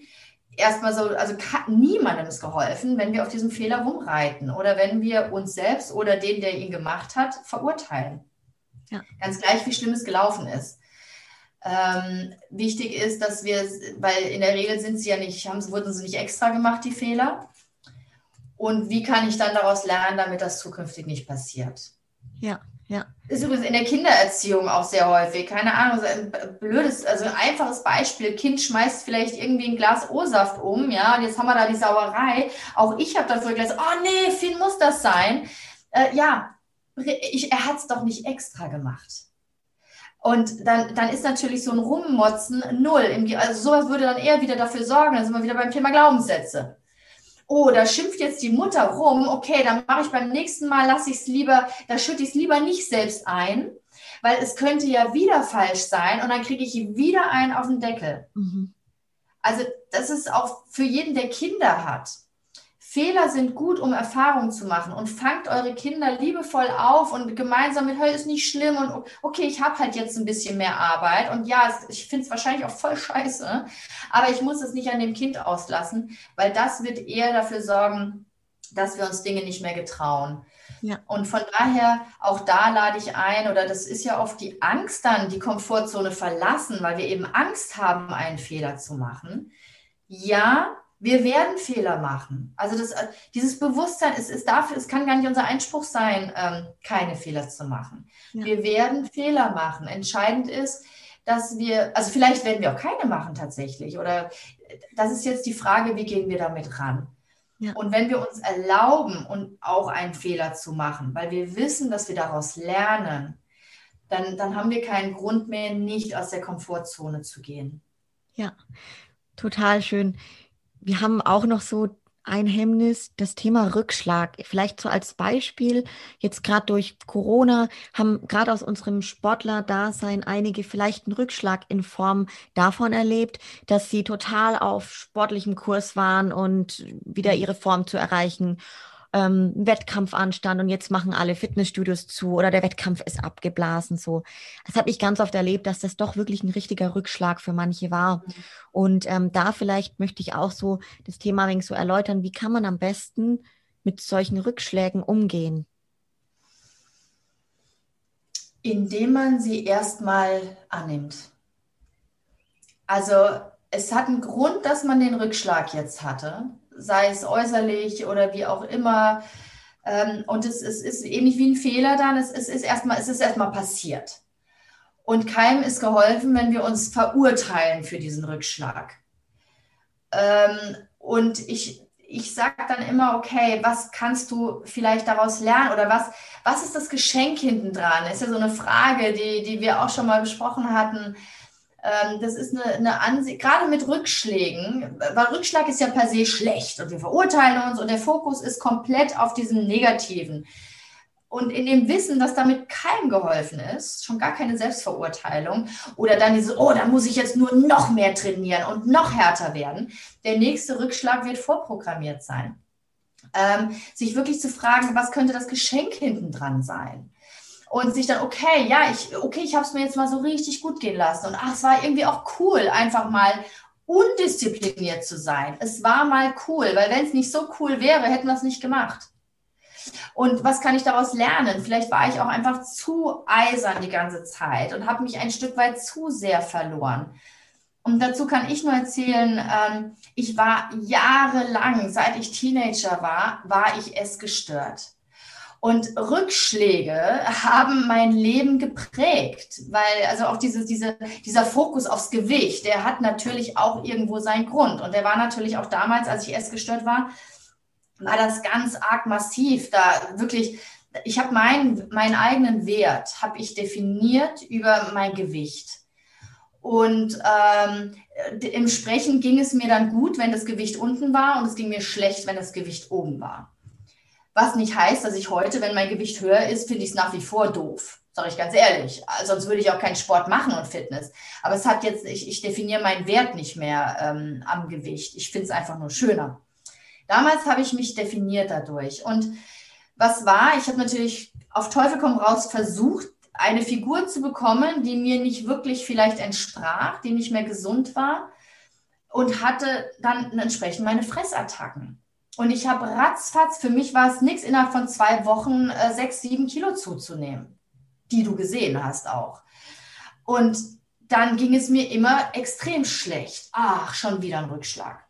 erstmal so, also niemandem ist geholfen, wenn wir auf diesem Fehler rumreiten oder wenn wir uns selbst oder den, der ihn gemacht hat, verurteilen. Ja. Ganz gleich, wie schlimm es gelaufen ist. Ähm, wichtig ist, dass wir, weil in der Regel sind sie ja nicht, haben, wurden sie nicht extra gemacht, die Fehler. Und wie kann ich dann daraus lernen, damit das zukünftig nicht passiert? Ja, ja. Ist übrigens in der Kindererziehung auch sehr häufig. Keine Ahnung, ein blödes, also ein einfaches Beispiel. Kind schmeißt vielleicht irgendwie ein Glas O-Saft um, ja, und jetzt haben wir da die Sauerei. Auch ich habe dafür gedacht, oh nee, Finn muss das sein. Äh, ja, ich, er hat es doch nicht extra gemacht. Und dann, dann ist natürlich so ein Rummotzen null. Also sowas würde dann eher wieder dafür sorgen, dann sind wir wieder beim Thema Glaubenssätze oh, da schimpft jetzt die Mutter rum, okay, dann mache ich beim nächsten Mal, lasse ich es lieber, da schütte ich es lieber nicht selbst ein, weil es könnte ja wieder falsch sein und dann kriege ich wieder einen auf den Deckel. Mhm. Also das ist auch für jeden, der Kinder hat. Fehler sind gut, um Erfahrungen zu machen und fangt eure Kinder liebevoll auf und gemeinsam mit, hey, ist nicht schlimm und okay, ich habe halt jetzt ein bisschen mehr Arbeit und ja, ich finde es wahrscheinlich auch voll scheiße, aber ich muss es nicht an dem Kind auslassen, weil das wird eher dafür sorgen, dass wir uns Dinge nicht mehr getrauen. Ja. Und von daher, auch da lade ich ein, oder das ist ja oft die Angst dann, die Komfortzone verlassen, weil wir eben Angst haben, einen Fehler zu machen. Ja, wir werden Fehler machen. Also das, äh, dieses Bewusstsein, es ist dafür, es kann gar nicht unser Einspruch sein, ähm, keine Fehler zu machen. Ja. Wir werden Fehler machen. Entscheidend ist, dass wir, also vielleicht werden wir auch keine machen tatsächlich. Oder äh, das ist jetzt die Frage, wie gehen wir damit ran? Ja. Und wenn wir uns erlauben und auch einen Fehler zu machen, weil wir wissen, dass wir daraus lernen, dann, dann haben wir keinen Grund mehr, nicht aus der Komfortzone zu gehen. Ja, total schön wir haben auch noch so ein Hemmnis, das Thema Rückschlag. Vielleicht so als Beispiel, jetzt gerade durch Corona haben gerade aus unserem Sportler-Dasein einige vielleicht einen Rückschlag in Form davon erlebt, dass sie total auf sportlichem Kurs waren und wieder ihre Form zu erreichen ähm, Wettkampf anstand und jetzt machen alle Fitnessstudios zu oder der Wettkampf ist abgeblasen. So, das habe ich ganz oft erlebt, dass das doch wirklich ein richtiger Rückschlag für manche war. Mhm. Und ähm, da vielleicht möchte ich auch so das Thema ein wenig so erläutern, wie kann man am besten mit solchen Rückschlägen umgehen? Indem man sie erstmal annimmt. Also es hat einen Grund, dass man den Rückschlag jetzt hatte sei es äußerlich oder wie auch immer. Ähm, und es, es, ist ähnlich wie ein Fehler dann, es, es ist erstmal, es passiert. Und keinem ist geholfen, wenn wir uns verurteilen für diesen Rückschlag. Ähm, und ich, ich sage dann immer, okay, was kannst du vielleicht daraus lernen oder was, was ist das Geschenk hinten dran? Ist ja so eine Frage, die, die wir auch schon mal besprochen hatten. Ähm, das ist eine, eine Ansicht, gerade mit Rückschlägen, weil Rückschlag ist ja per se schlecht und wir verurteilen uns und der Fokus ist komplett auf diesem Negativen. Und in dem Wissen, dass damit keinem geholfen ist, schon gar keine Selbstverurteilung oder dann dieses, oh, da muss ich jetzt nur noch mehr trainieren und noch härter werden. Der nächste Rückschlag wird vorprogrammiert sein. Ähm, sich wirklich zu fragen, was könnte das Geschenk hinten dran sein? Und sich dann, okay, ja, ich, okay, ich habe es mir jetzt mal so richtig gut gehen lassen. Und ach, es war irgendwie auch cool, einfach mal undiszipliniert zu sein. Es war mal cool, weil wenn es nicht so cool wäre, hätten wir es nicht gemacht. Und was kann ich daraus lernen? Vielleicht war ich auch einfach zu eisern die ganze Zeit und habe mich ein Stück weit zu sehr verloren. Und dazu kann ich nur erzählen, ähm, ich war jahrelang, seit ich Teenager war, war ich es gestört. Und Rückschläge haben mein Leben geprägt, weil also auch dieses, diese, dieser Fokus aufs Gewicht, der hat natürlich auch irgendwo seinen Grund. Und der war natürlich auch damals, als ich essgestört war, war das ganz arg massiv. Da wirklich, ich habe meinen, meinen eigenen Wert, habe ich definiert über mein Gewicht. Und ähm, im Sprechen ging es mir dann gut, wenn das Gewicht unten war und es ging mir schlecht, wenn das Gewicht oben war. Was nicht heißt, dass ich heute, wenn mein Gewicht höher ist, finde ich es nach wie vor doof. Sage ich ganz ehrlich. Sonst würde ich auch keinen Sport machen und Fitness. Aber es hat jetzt, ich, ich definiere meinen Wert nicht mehr ähm, am Gewicht. Ich finde es einfach nur schöner. Damals habe ich mich definiert dadurch. Und was war? Ich habe natürlich auf Teufel komm raus versucht, eine Figur zu bekommen, die mir nicht wirklich vielleicht entsprach, die nicht mehr gesund war und hatte dann entsprechend meine Fressattacken. Und ich habe ratzfatz, für mich war es nichts, innerhalb von zwei Wochen äh, sechs, sieben Kilo zuzunehmen, die du gesehen hast auch. Und dann ging es mir immer extrem schlecht. Ach, schon wieder ein Rückschlag.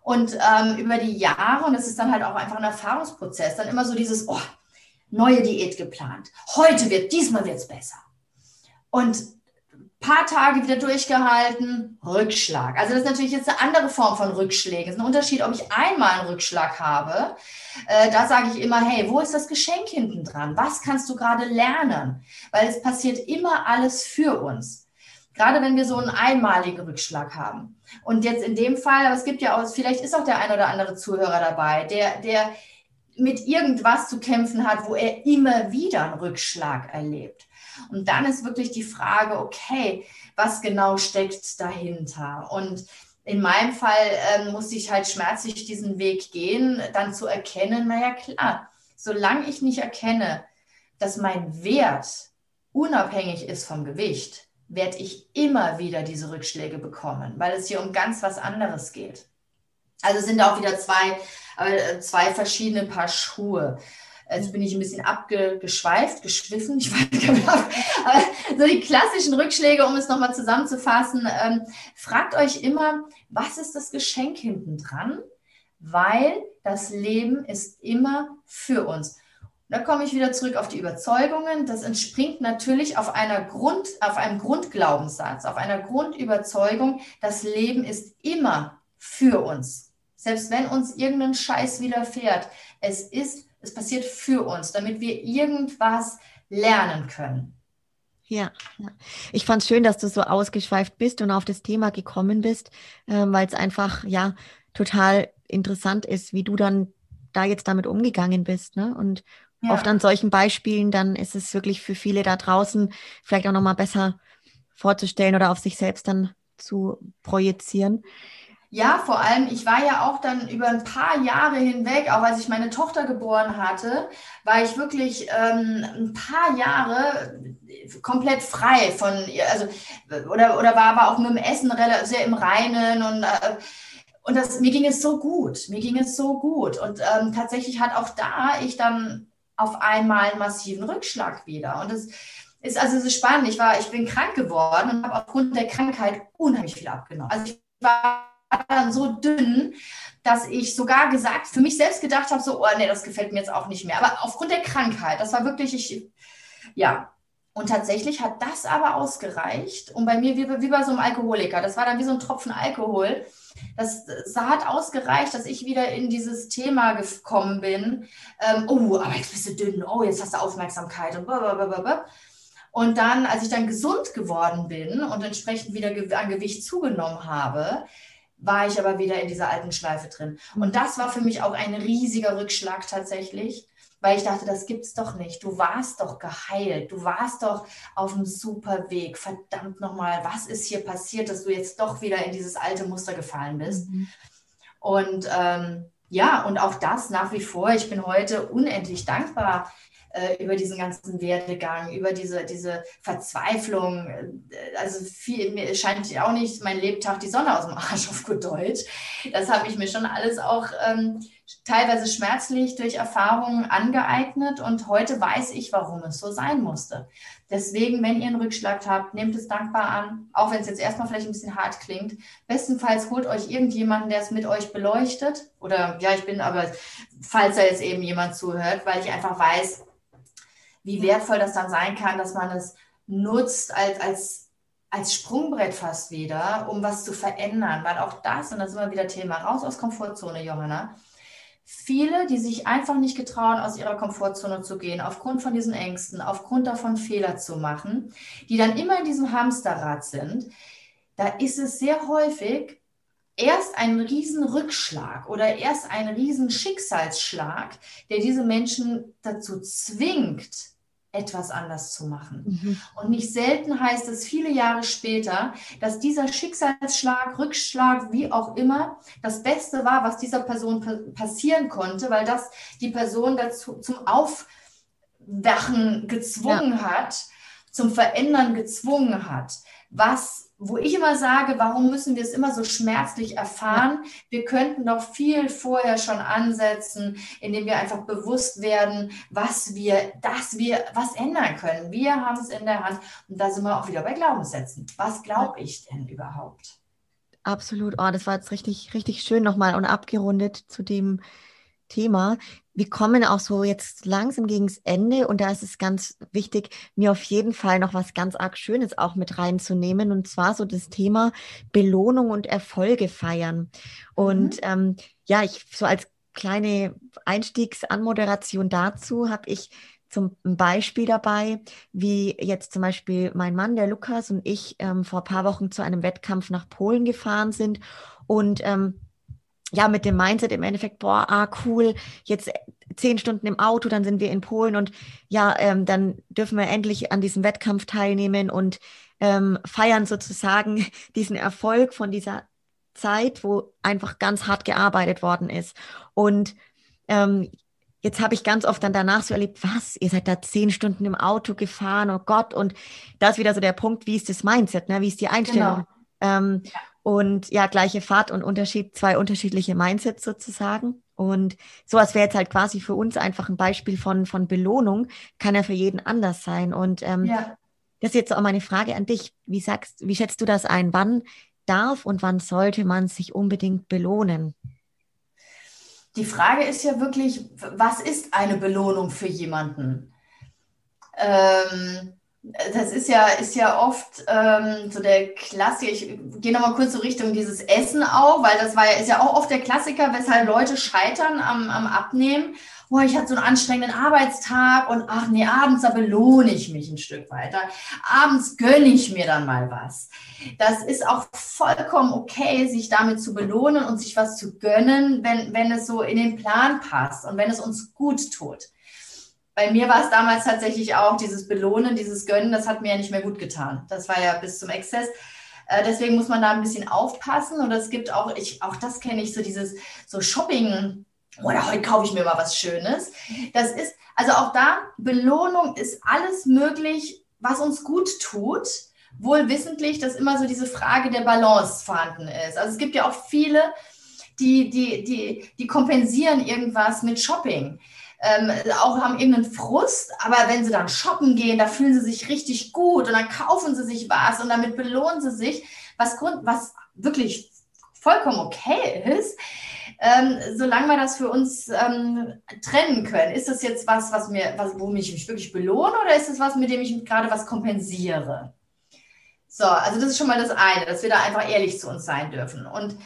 Und ähm, über die Jahre, und das ist dann halt auch einfach ein Erfahrungsprozess, dann immer so dieses, oh, neue Diät geplant. Heute wird, diesmal wird es besser. Und paar Tage wieder durchgehalten, Rückschlag. Also das ist natürlich jetzt eine andere Form von Rückschlägen. Es ist ein Unterschied, ob ich einmal einen Rückschlag habe. Äh, da sage ich immer, hey, wo ist das Geschenk hinten dran? Was kannst du gerade lernen? Weil es passiert immer alles für uns. Gerade wenn wir so einen einmaligen Rückschlag haben. Und jetzt in dem Fall, aber es gibt ja auch, vielleicht ist auch der ein oder andere Zuhörer dabei, der, der mit irgendwas zu kämpfen hat, wo er immer wieder einen Rückschlag erlebt. Und dann ist wirklich die Frage, okay, was genau steckt dahinter? Und in meinem Fall ähm, musste ich halt schmerzlich diesen Weg gehen, dann zu erkennen, naja klar, solange ich nicht erkenne, dass mein Wert unabhängig ist vom Gewicht, werde ich immer wieder diese Rückschläge bekommen, weil es hier um ganz was anderes geht. Also sind auch wieder zwei, äh, zwei verschiedene Paar Schuhe. Jetzt bin ich ein bisschen abgeschweift, geschwiffen, ich weiß nicht genau. Aber so die klassischen Rückschläge, um es nochmal zusammenzufassen. Ähm, fragt euch immer, was ist das Geschenk hinten dran? Weil das Leben ist immer für uns. Da komme ich wieder zurück auf die Überzeugungen. Das entspringt natürlich auf, einer Grund, auf einem Grundglaubenssatz, auf einer Grundüberzeugung, das Leben ist immer für uns. Selbst wenn uns irgendein Scheiß widerfährt, es ist, es passiert für uns, damit wir irgendwas lernen können. Ja, ich fand es schön, dass du so ausgeschweift bist und auf das Thema gekommen bist, äh, weil es einfach ja total interessant ist, wie du dann da jetzt damit umgegangen bist. Ne? Und ja. oft an solchen Beispielen, dann ist es wirklich für viele da draußen vielleicht auch nochmal besser vorzustellen oder auf sich selbst dann zu projizieren. Ja, vor allem, ich war ja auch dann über ein paar Jahre hinweg, auch als ich meine Tochter geboren hatte, war ich wirklich ähm, ein paar Jahre komplett frei von, also, oder, oder war aber auch mit dem Essen sehr im Reinen und äh, und das, mir ging es so gut, mir ging es so gut. Und ähm, tatsächlich hat auch da ich dann auf einmal einen massiven Rückschlag wieder. Und es ist also so spannend. Ich war, ich bin krank geworden und habe aufgrund der Krankheit unheimlich viel abgenommen. Also ich war dann so dünn, dass ich sogar gesagt, für mich selbst gedacht habe, so, oh nee, das gefällt mir jetzt auch nicht mehr. Aber aufgrund der Krankheit, das war wirklich, ich, ja. Und tatsächlich hat das aber ausgereicht. Und bei mir, wie, wie bei so einem Alkoholiker, das war dann wie so ein Tropfen Alkohol das, das hat ausgereicht, dass ich wieder in dieses Thema gekommen bin. Ähm, oh, aber jetzt bist du dünn. Oh, jetzt hast du Aufmerksamkeit und blablabla. Und dann, als ich dann gesund geworden bin und entsprechend wieder an Gewicht zugenommen habe, war ich aber wieder in dieser alten Schleife drin. Und mhm. das war für mich auch ein riesiger Rückschlag tatsächlich, weil ich dachte, das gibt's doch nicht. Du warst doch geheilt, du warst doch auf einem super Weg. Verdammt nochmal, was ist hier passiert, dass du jetzt doch wieder in dieses alte Muster gefallen bist? Mhm. Und ähm, ja, und auch das nach wie vor. Ich bin heute unendlich dankbar äh, über diesen ganzen Werdegang, über diese, diese Verzweiflung. Äh, also viel, mir scheint auch nicht mein Lebtag die Sonne aus dem Arsch auf gut Deutsch. Das habe ich mir schon alles auch ähm, teilweise schmerzlich durch Erfahrungen angeeignet und heute weiß ich, warum es so sein musste. Deswegen, wenn ihr einen Rückschlag habt, nehmt es dankbar an, auch wenn es jetzt erstmal vielleicht ein bisschen hart klingt. Bestenfalls holt euch irgendjemanden, der es mit euch beleuchtet. Oder ja, ich bin aber, falls da jetzt eben jemand zuhört, weil ich einfach weiß, wie wertvoll das dann sein kann, dass man es nutzt als, als, als Sprungbrett fast wieder, um was zu verändern. Weil auch das, und das ist immer wieder Thema, raus aus Komfortzone, Johanna. Viele, die sich einfach nicht getrauen, aus ihrer Komfortzone zu gehen, aufgrund von diesen Ängsten, aufgrund davon Fehler zu machen, die dann immer in diesem Hamsterrad sind, da ist es sehr häufig erst ein Riesenrückschlag oder erst ein Riesenschicksalsschlag, der diese Menschen dazu zwingt, etwas anders zu machen. Mhm. Und nicht selten heißt es viele Jahre später, dass dieser Schicksalsschlag, Rückschlag, wie auch immer, das Beste war, was dieser Person passieren konnte, weil das die Person dazu zum Aufwachen gezwungen ja. hat, zum Verändern gezwungen hat, was wo ich immer sage, warum müssen wir es immer so schmerzlich erfahren? Wir könnten doch viel vorher schon ansetzen, indem wir einfach bewusst werden, was wir, dass wir was ändern können. Wir haben es in der Hand und da sind wir auch wieder bei Glaubenssätzen. Was glaube ich denn überhaupt? Absolut. Oh, das war jetzt richtig, richtig schön nochmal und abgerundet zu dem Thema. Wir kommen auch so jetzt langsam gegen das Ende und da ist es ganz wichtig, mir auf jeden Fall noch was ganz arg Schönes auch mit reinzunehmen und zwar so das Thema Belohnung und Erfolge feiern. Und mhm. ähm, ja, ich so als kleine Einstiegsanmoderation dazu habe ich zum Beispiel dabei, wie jetzt zum Beispiel mein Mann, der Lukas und ich ähm, vor ein paar Wochen zu einem Wettkampf nach Polen gefahren sind und ähm, ja, mit dem Mindset im Endeffekt, boah, ah, cool, jetzt zehn Stunden im Auto, dann sind wir in Polen und ja, ähm, dann dürfen wir endlich an diesem Wettkampf teilnehmen und ähm, feiern sozusagen diesen Erfolg von dieser Zeit, wo einfach ganz hart gearbeitet worden ist. Und ähm, jetzt habe ich ganz oft dann danach so erlebt, was, ihr seid da zehn Stunden im Auto gefahren, oh Gott. Und da ist wieder so der Punkt, wie ist das Mindset, ne? wie ist die Einstellung? Genau. Ähm, ja. Und ja, gleiche Fahrt und Unterschied, zwei unterschiedliche Mindsets sozusagen. Und sowas wäre jetzt halt quasi für uns einfach ein Beispiel von, von Belohnung, kann ja für jeden anders sein. Und ähm, ja. das ist jetzt auch meine Frage an dich. Wie sagst, wie schätzt du das ein? Wann darf und wann sollte man sich unbedingt belohnen? Die Frage ist ja wirklich, was ist eine Belohnung für jemanden? Ähm, das ist ja, ist ja oft ähm, so der Klassiker. Ich gehe nochmal kurz so Richtung dieses Essen auch, weil das war ja, ist ja auch oft der Klassiker, weshalb Leute scheitern am, am Abnehmen. Oh, ich hatte so einen anstrengenden Arbeitstag und ach nee, abends, da belohne ich mich ein Stück weiter. Abends gönne ich mir dann mal was. Das ist auch vollkommen okay, sich damit zu belohnen und sich was zu gönnen, wenn, wenn es so in den Plan passt und wenn es uns gut tut bei mir war es damals tatsächlich auch dieses Belohnen, dieses Gönnen, das hat mir ja nicht mehr gut getan. Das war ja bis zum Exzess. Äh, deswegen muss man da ein bisschen aufpassen. Und es gibt auch, ich, auch das kenne ich, so dieses so Shopping. Oder heute kaufe ich mir mal was Schönes. Das ist, also auch da, Belohnung ist alles möglich, was uns gut tut. Wohl wissentlich, dass immer so diese Frage der Balance vorhanden ist. Also es gibt ja auch viele, die, die, die, die kompensieren irgendwas mit Shopping ähm, auch haben irgendeinen Frust, aber wenn sie dann shoppen gehen, da fühlen sie sich richtig gut und dann kaufen sie sich was und damit belohnen sie sich, was, Grund, was wirklich vollkommen okay ist. Ähm, solange wir das für uns ähm, trennen können. Ist das jetzt was, was mir, was, wo ich mich wirklich belohne oder ist es was, mit dem ich gerade was kompensiere? So, also das ist schon mal das eine, dass wir da einfach ehrlich zu uns sein dürfen. Und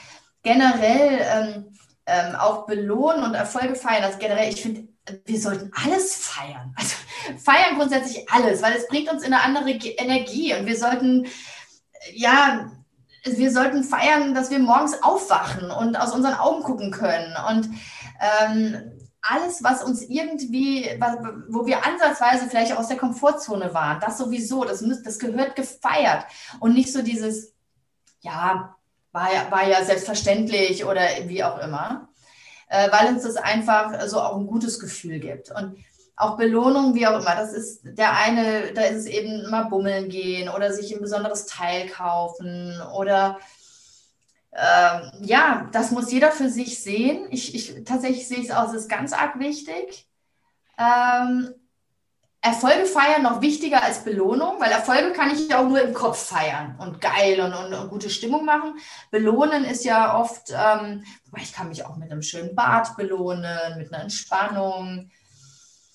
generell ähm, ähm auch belohnen und Erfolge feiern, das generell, ich finde, wir sollten alles feiern. Also feiern grundsätzlich alles, weil es bringt uns in eine andere Energie und wir sollten, ja, wir sollten feiern, dass wir morgens aufwachen und aus unseren Augen gucken können und ähm, alles, was uns irgendwie, wo wir ansatzweise vielleicht aus der Komfortzone waren, das sowieso, das, das gehört gefeiert und nicht so dieses, ja, war ja, war ja selbstverständlich oder wie auch immer äh, weil uns das einfach so auch ein gutes Gefühl gibt. Und auch Belohnung, wie auch immer, das ist der eine, da ist es eben mal bummeln gehen oder sich ein besonderes Teil kaufen oder äh, ja, das muss jeder für sich sehen. Ich, ich tatsächlich sehe es aus, es ist ganz arg wichtig. Ähm, Erfolge feiern noch wichtiger als Belohnung, weil Erfolge kann ich ja auch nur im Kopf feiern und geil und, und, und gute Stimmung machen. Belohnen ist ja oft, ähm, ich kann mich auch mit einem schönen Bad belohnen, mit einer Entspannung.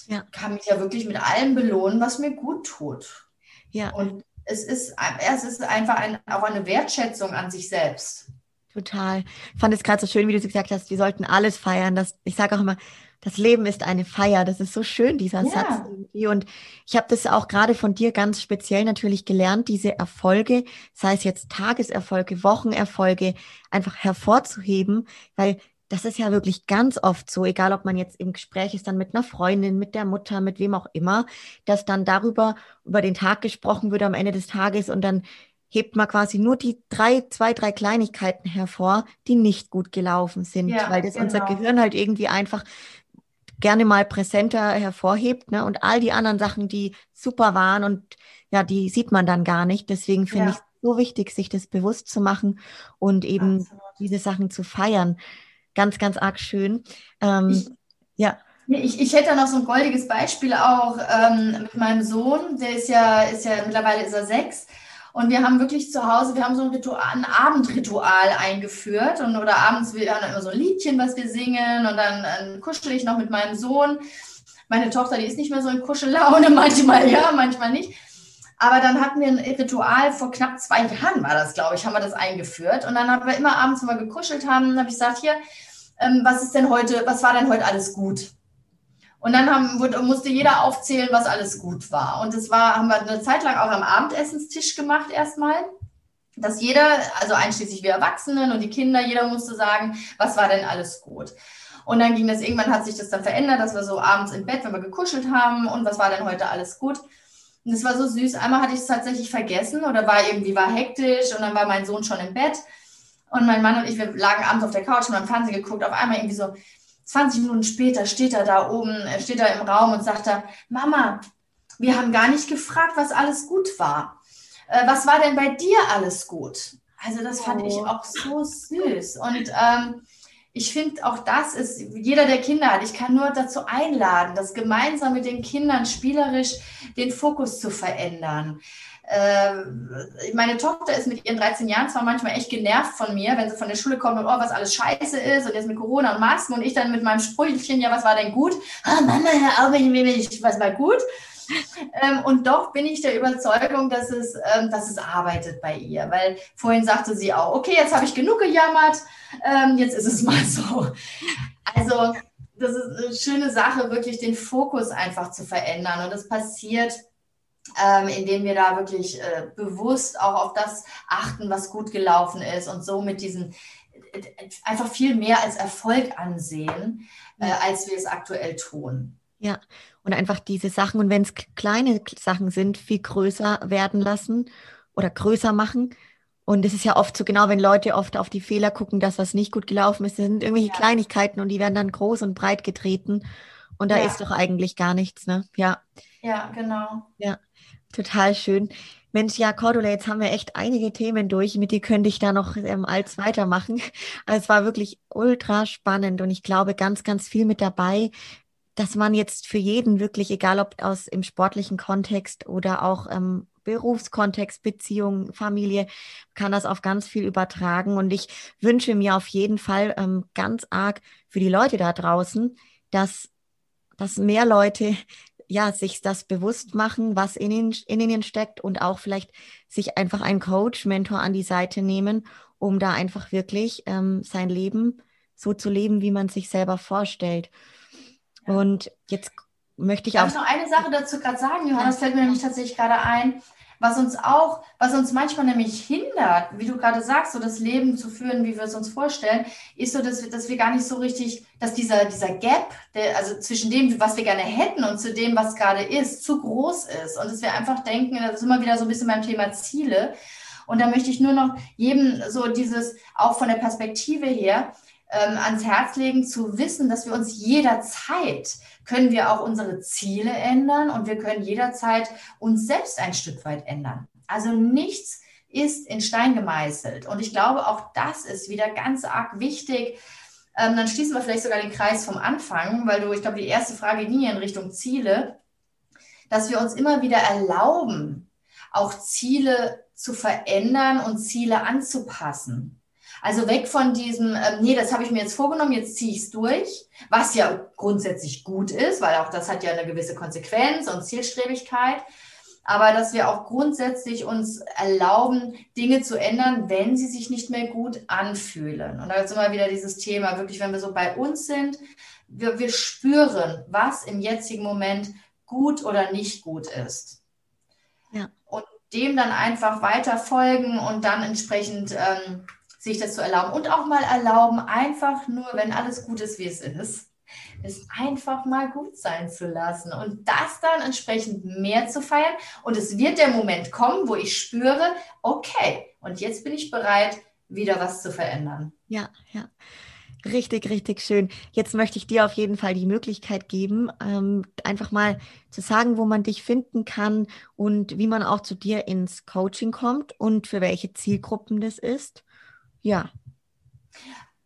Ja. Kann mich ja wirklich mit allem belohnen, was mir gut tut. Ja. Und es ist, es ist einfach ein, auch eine Wertschätzung an sich selbst. Total. Ich fand es gerade so schön, wie du gesagt hast, wir sollten alles feiern. Das, ich sage auch immer, das Leben ist eine Feier. Das ist so schön, dieser ja. Satz irgendwie. Und ich habe das auch gerade von dir ganz speziell natürlich gelernt, diese Erfolge, sei es jetzt Tageserfolge, Wochenerfolge, einfach hervorzuheben, weil das ist ja wirklich ganz oft so, egal ob man jetzt im Gespräch ist dann mit einer Freundin, mit der Mutter, mit wem auch immer, dass dann darüber über den Tag gesprochen wird am Ende des Tages und dann hebt man quasi nur die drei, zwei, drei Kleinigkeiten hervor, die nicht gut gelaufen sind, ja, weil das genau. unser Gehirn halt irgendwie einfach gerne mal präsenter hervorhebt. Ne? Und all die anderen Sachen, die super waren und ja, die sieht man dann gar nicht. Deswegen finde ja. ich es so wichtig, sich das bewusst zu machen und eben Absolut. diese Sachen zu feiern. Ganz, ganz arg schön. Ähm, ich, ja. Ich, ich hätte noch so ein goldiges Beispiel auch ähm, mit meinem Sohn, der ist ja, ist ja mittlerweile ist er sechs. Und wir haben wirklich zu Hause, wir haben so ein, Ritual, ein Abendritual eingeführt. Und oder abends, wir haben immer so ein Liedchen, was wir singen. Und dann, dann kuschel ich noch mit meinem Sohn. Meine Tochter, die ist nicht mehr so in Kuschellaune, manchmal ja, manchmal nicht. Aber dann hatten wir ein Ritual, vor knapp zwei Jahren war das, glaube ich, haben wir das eingeführt. Und dann haben wir immer abends, wenn wir gekuschelt haben, habe ich gesagt, hier, ähm, was ist denn heute, was war denn heute alles gut? Und dann haben, musste jeder aufzählen, was alles gut war. Und das war, haben wir eine Zeit lang auch am Abendessenstisch gemacht erstmal. Dass jeder, also einschließlich wir Erwachsenen und die Kinder, jeder musste sagen, was war denn alles gut. Und dann ging das, irgendwann hat sich das dann verändert, dass wir so abends im Bett, wenn wir gekuschelt haben und was war denn heute alles gut. Und es war so süß. Einmal hatte ich es tatsächlich vergessen oder war irgendwie war hektisch und dann war mein Sohn schon im Bett. Und mein Mann und ich, wir lagen abends auf der Couch und haben Fernsehen geguckt. Auf einmal irgendwie so 20 Minuten später steht er da oben, steht er im Raum und sagt da, Mama, wir haben gar nicht gefragt, was alles gut war. Äh, was war denn bei dir alles gut? Also das fand oh. ich auch so süß. Und ähm, ich finde auch das ist, jeder, der Kinder hat, ich kann nur dazu einladen, das gemeinsam mit den Kindern spielerisch den Fokus zu verändern. Äh, meine Tochter ist mit ihren 13 Jahren zwar manchmal echt genervt von mir, wenn sie von der Schule kommt und oh, was alles scheiße ist und jetzt mit Corona und Masken und ich dann mit meinem Sprüchchen, ja, was war denn gut? Ah, Mama, hör auf, ich, was war gut? Ähm, und doch bin ich der Überzeugung, dass es, ähm, dass es arbeitet bei ihr, weil vorhin sagte sie auch, okay, jetzt habe ich genug gejammert, ähm, jetzt ist es mal so. Also das ist eine schöne Sache, wirklich den Fokus einfach zu verändern. Und das passiert, ähm, indem wir da wirklich äh, bewusst auch auf das achten, was gut gelaufen ist und so mit diesen äh, einfach viel mehr als Erfolg ansehen, äh, als wir es aktuell tun. Ja, und einfach diese Sachen, und wenn es kleine Sachen sind, viel größer werden lassen oder größer machen. Und es ist ja oft so genau, wenn Leute oft auf die Fehler gucken, dass was nicht gut gelaufen ist, das sind irgendwelche ja. Kleinigkeiten und die werden dann groß und breit getreten. Und da ja. ist doch eigentlich gar nichts, ne? Ja. Ja, genau. Ja, total schön. Mensch, ja, Cordula, jetzt haben wir echt einige Themen durch. Mit dir könnte ich da noch ähm, als weitermachen. Also es war wirklich ultra spannend und ich glaube ganz, ganz viel mit dabei, dass man jetzt für jeden wirklich, egal ob aus im sportlichen Kontext oder auch ähm, Berufskontext, Beziehung, Familie, kann das auf ganz viel übertragen. Und ich wünsche mir auf jeden Fall ähm, ganz arg für die Leute da draußen, dass, dass mehr Leute ja, sich das bewusst machen, was in ihnen, in ihnen steckt und auch vielleicht sich einfach einen Coach, Mentor an die Seite nehmen, um da einfach wirklich ähm, sein Leben so zu leben, wie man sich selber vorstellt. Und jetzt möchte ich Darf auch. Darf ich noch eine Sache dazu gerade sagen, Johannes, fällt mir nämlich tatsächlich gerade ein, was uns auch, was uns manchmal nämlich hindert, wie du gerade sagst, so das Leben zu führen, wie wir es uns vorstellen, ist so, dass wir, dass wir gar nicht so richtig, dass dieser, dieser Gap, der, also zwischen dem, was wir gerne hätten und zu dem, was gerade ist, zu groß ist. Und dass wir einfach denken, das ist immer wieder so ein bisschen beim Thema Ziele. Und da möchte ich nur noch jedem so dieses, auch von der Perspektive her, ähm, ans Herz legen, zu wissen, dass wir uns jederzeit können wir auch unsere Ziele ändern und wir können jederzeit uns selbst ein Stück weit ändern. Also nichts ist in Stein gemeißelt. Und ich glaube, auch das ist wieder ganz arg wichtig. Ähm, dann schließen wir vielleicht sogar den Kreis vom Anfang, weil du, ich glaube, die erste Frage ging ja in Richtung Ziele, dass wir uns immer wieder erlauben, auch Ziele zu verändern und Ziele anzupassen. Also weg von diesem, ähm, nee, das habe ich mir jetzt vorgenommen, jetzt ziehe ich es durch, was ja grundsätzlich gut ist, weil auch das hat ja eine gewisse Konsequenz und Zielstrebigkeit. Aber dass wir auch grundsätzlich uns erlauben, Dinge zu ändern, wenn sie sich nicht mehr gut anfühlen. Und da ist immer wieder dieses Thema, wirklich, wenn wir so bei uns sind, wir, wir spüren, was im jetzigen Moment gut oder nicht gut ist. Ja. Und dem dann einfach weiter folgen und dann entsprechend ähm, sich das zu erlauben und auch mal erlauben, einfach nur, wenn alles gut ist, wie es ist, es einfach mal gut sein zu lassen und das dann entsprechend mehr zu feiern. Und es wird der Moment kommen, wo ich spüre, okay, und jetzt bin ich bereit, wieder was zu verändern. Ja, ja. Richtig, richtig schön. Jetzt möchte ich dir auf jeden Fall die Möglichkeit geben, ähm, einfach mal zu sagen, wo man dich finden kann und wie man auch zu dir ins Coaching kommt und für welche Zielgruppen das ist. Ja.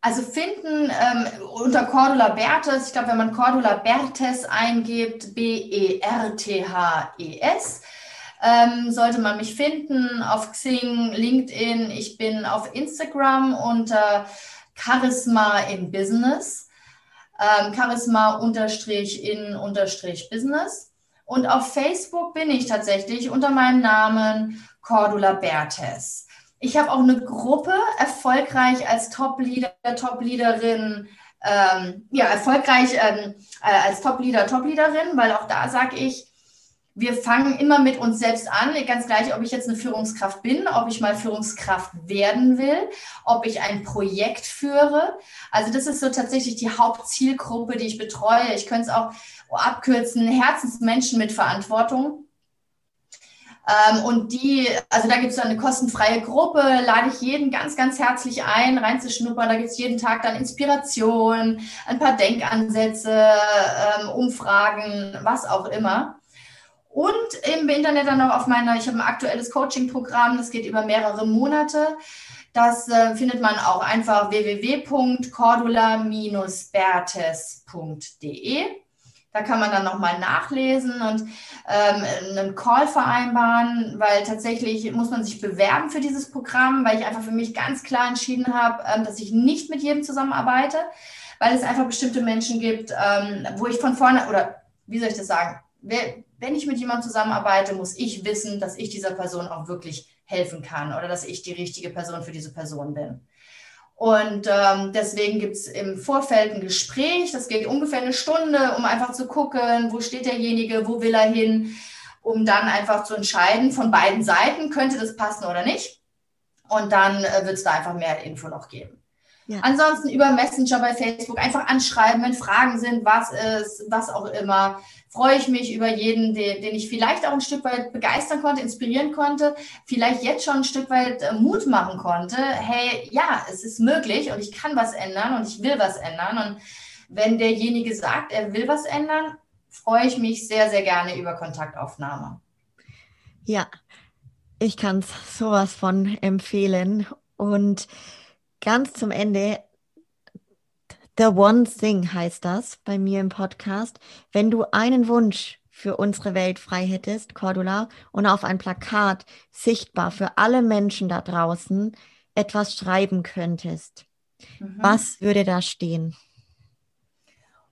Also finden ähm, unter Cordula Bertes, ich glaube, wenn man Cordula Bertes eingibt, B-E-R-T-H-E-S, ähm, sollte man mich finden auf Xing, LinkedIn. Ich bin auf Instagram unter Charisma in Business, ähm, Charisma unterstrich in unterstrich Business. Und auf Facebook bin ich tatsächlich unter meinem Namen Cordula Bertes. Ich habe auch eine Gruppe, erfolgreich als Top-Leader, Top-Leaderin, ähm, ja, erfolgreich ähm, äh, als Top-Leader, Top-Leaderin, weil auch da sage ich, wir fangen immer mit uns selbst an, ganz gleich, ob ich jetzt eine Führungskraft bin, ob ich mal Führungskraft werden will, ob ich ein Projekt führe. Also das ist so tatsächlich die Hauptzielgruppe, die ich betreue. Ich könnte es auch abkürzen, Herzensmenschen mit Verantwortung. Ähm, und die, also da gibt es eine kostenfreie Gruppe, lade ich jeden ganz, ganz herzlich ein, reinzuschnuppern. Da gibt es jeden Tag dann Inspiration, ein paar Denkansätze, ähm, Umfragen, was auch immer. Und im Internet dann noch auf meiner, ich habe ein aktuelles Coaching-Programm, das geht über mehrere Monate. Das äh, findet man auch einfach www.cordula-bertes.de. Da kann man dann nochmal nachlesen und ähm, einen Call vereinbaren, weil tatsächlich muss man sich bewerben für dieses Programm, weil ich einfach für mich ganz klar entschieden habe, ähm, dass ich nicht mit jedem zusammenarbeite, weil es einfach bestimmte Menschen gibt, ähm, wo ich von vorne, oder wie soll ich das sagen, wenn ich mit jemandem zusammenarbeite, muss ich wissen, dass ich dieser Person auch wirklich helfen kann oder dass ich die richtige Person für diese Person bin. Und ähm, deswegen gibt es im Vorfeld ein Gespräch, das geht ungefähr eine Stunde, um einfach zu gucken, wo steht derjenige, wo will er hin, um dann einfach zu entscheiden von beiden Seiten, könnte das passen oder nicht. Und dann äh, wird es da einfach mehr Info noch geben. Ja. Ansonsten über Messenger bei Facebook einfach anschreiben, wenn Fragen sind, was ist, was auch immer. Freue ich mich über jeden, den, den ich vielleicht auch ein Stück weit begeistern konnte, inspirieren konnte, vielleicht jetzt schon ein Stück weit äh, Mut machen konnte. Hey, ja, es ist möglich und ich kann was ändern und ich will was ändern. Und wenn derjenige sagt, er will was ändern, freue ich mich sehr, sehr gerne über Kontaktaufnahme. Ja, ich kann es sowas von empfehlen. Und ganz zum Ende, The One Thing heißt das bei mir im Podcast. Wenn du einen Wunsch für unsere Welt frei hättest, Cordula, und auf ein Plakat sichtbar für alle Menschen da draußen etwas schreiben könntest, mhm. was würde da stehen?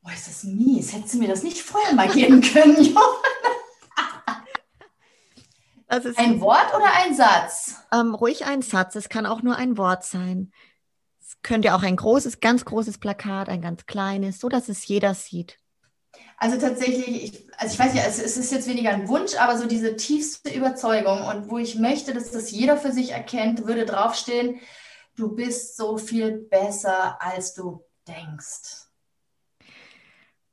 Oh, ist das mies. Hättest du mir das nicht vorher mal geben können, ein Wort oder ein Satz? Ähm, ruhig ein Satz. Es kann auch nur ein Wort sein könnte auch ein großes, ganz großes Plakat, ein ganz kleines, so dass es jeder sieht. Also tatsächlich, ich, also ich weiß ja, es, es ist jetzt weniger ein Wunsch, aber so diese tiefste Überzeugung und wo ich möchte, dass das jeder für sich erkennt, würde draufstehen, du bist so viel besser, als du denkst.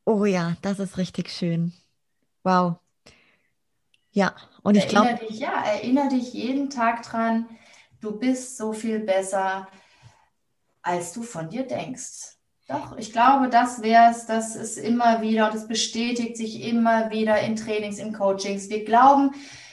Oh ja, das ist richtig schön. Wow. Ja, und ich glaube. Ja, erinnere dich jeden Tag dran, du bist so viel besser, als du von dir denkst. Doch, ich glaube, das wäre es, das ist immer wieder und es bestätigt sich immer wieder in Trainings, in Coachings. Wir glauben,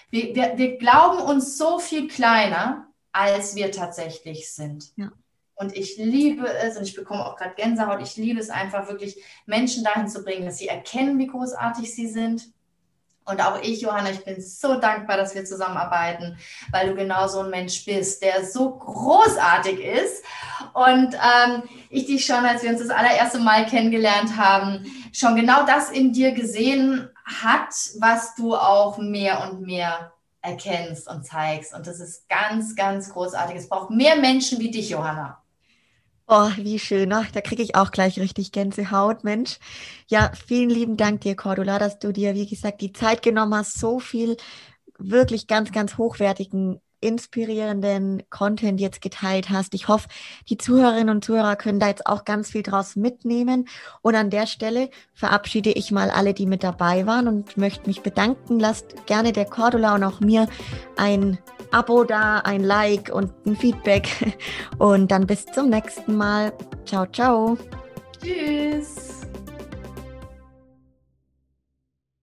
wir, wir, wir glauben uns so viel kleiner, als wir tatsächlich sind. Ja. Und ich liebe es, und ich bekomme auch gerade Gänsehaut, ich liebe es einfach wirklich, Menschen dahin zu bringen, dass sie erkennen, wie großartig sie sind und auch ich, Johanna, ich bin so dankbar, dass wir zusammenarbeiten, weil du genau so ein Mensch bist, der so großartig ist. Und ähm, ich dich schon, als wir uns das allererste Mal kennengelernt haben, schon genau das in dir gesehen hat, was du auch mehr und mehr erkennst und zeigst. Und das ist ganz, ganz großartig. Es braucht mehr Menschen wie dich, Johanna. Oh, wie schön. Ach, da kriege ich auch gleich richtig Gänsehaut, Mensch. Ja, vielen lieben Dank dir, Cordula, dass du dir, wie gesagt, die Zeit genommen hast, so viel wirklich ganz, ganz hochwertigen, inspirierenden Content jetzt geteilt hast. Ich hoffe, die Zuhörerinnen und Zuhörer können da jetzt auch ganz viel draus mitnehmen. Und an der Stelle verabschiede ich mal alle, die mit dabei waren und möchte mich bedanken. Lasst gerne der Cordula und auch mir ein Abo da, ein Like und ein Feedback. Und dann bis zum nächsten Mal. Ciao, ciao. Tschüss.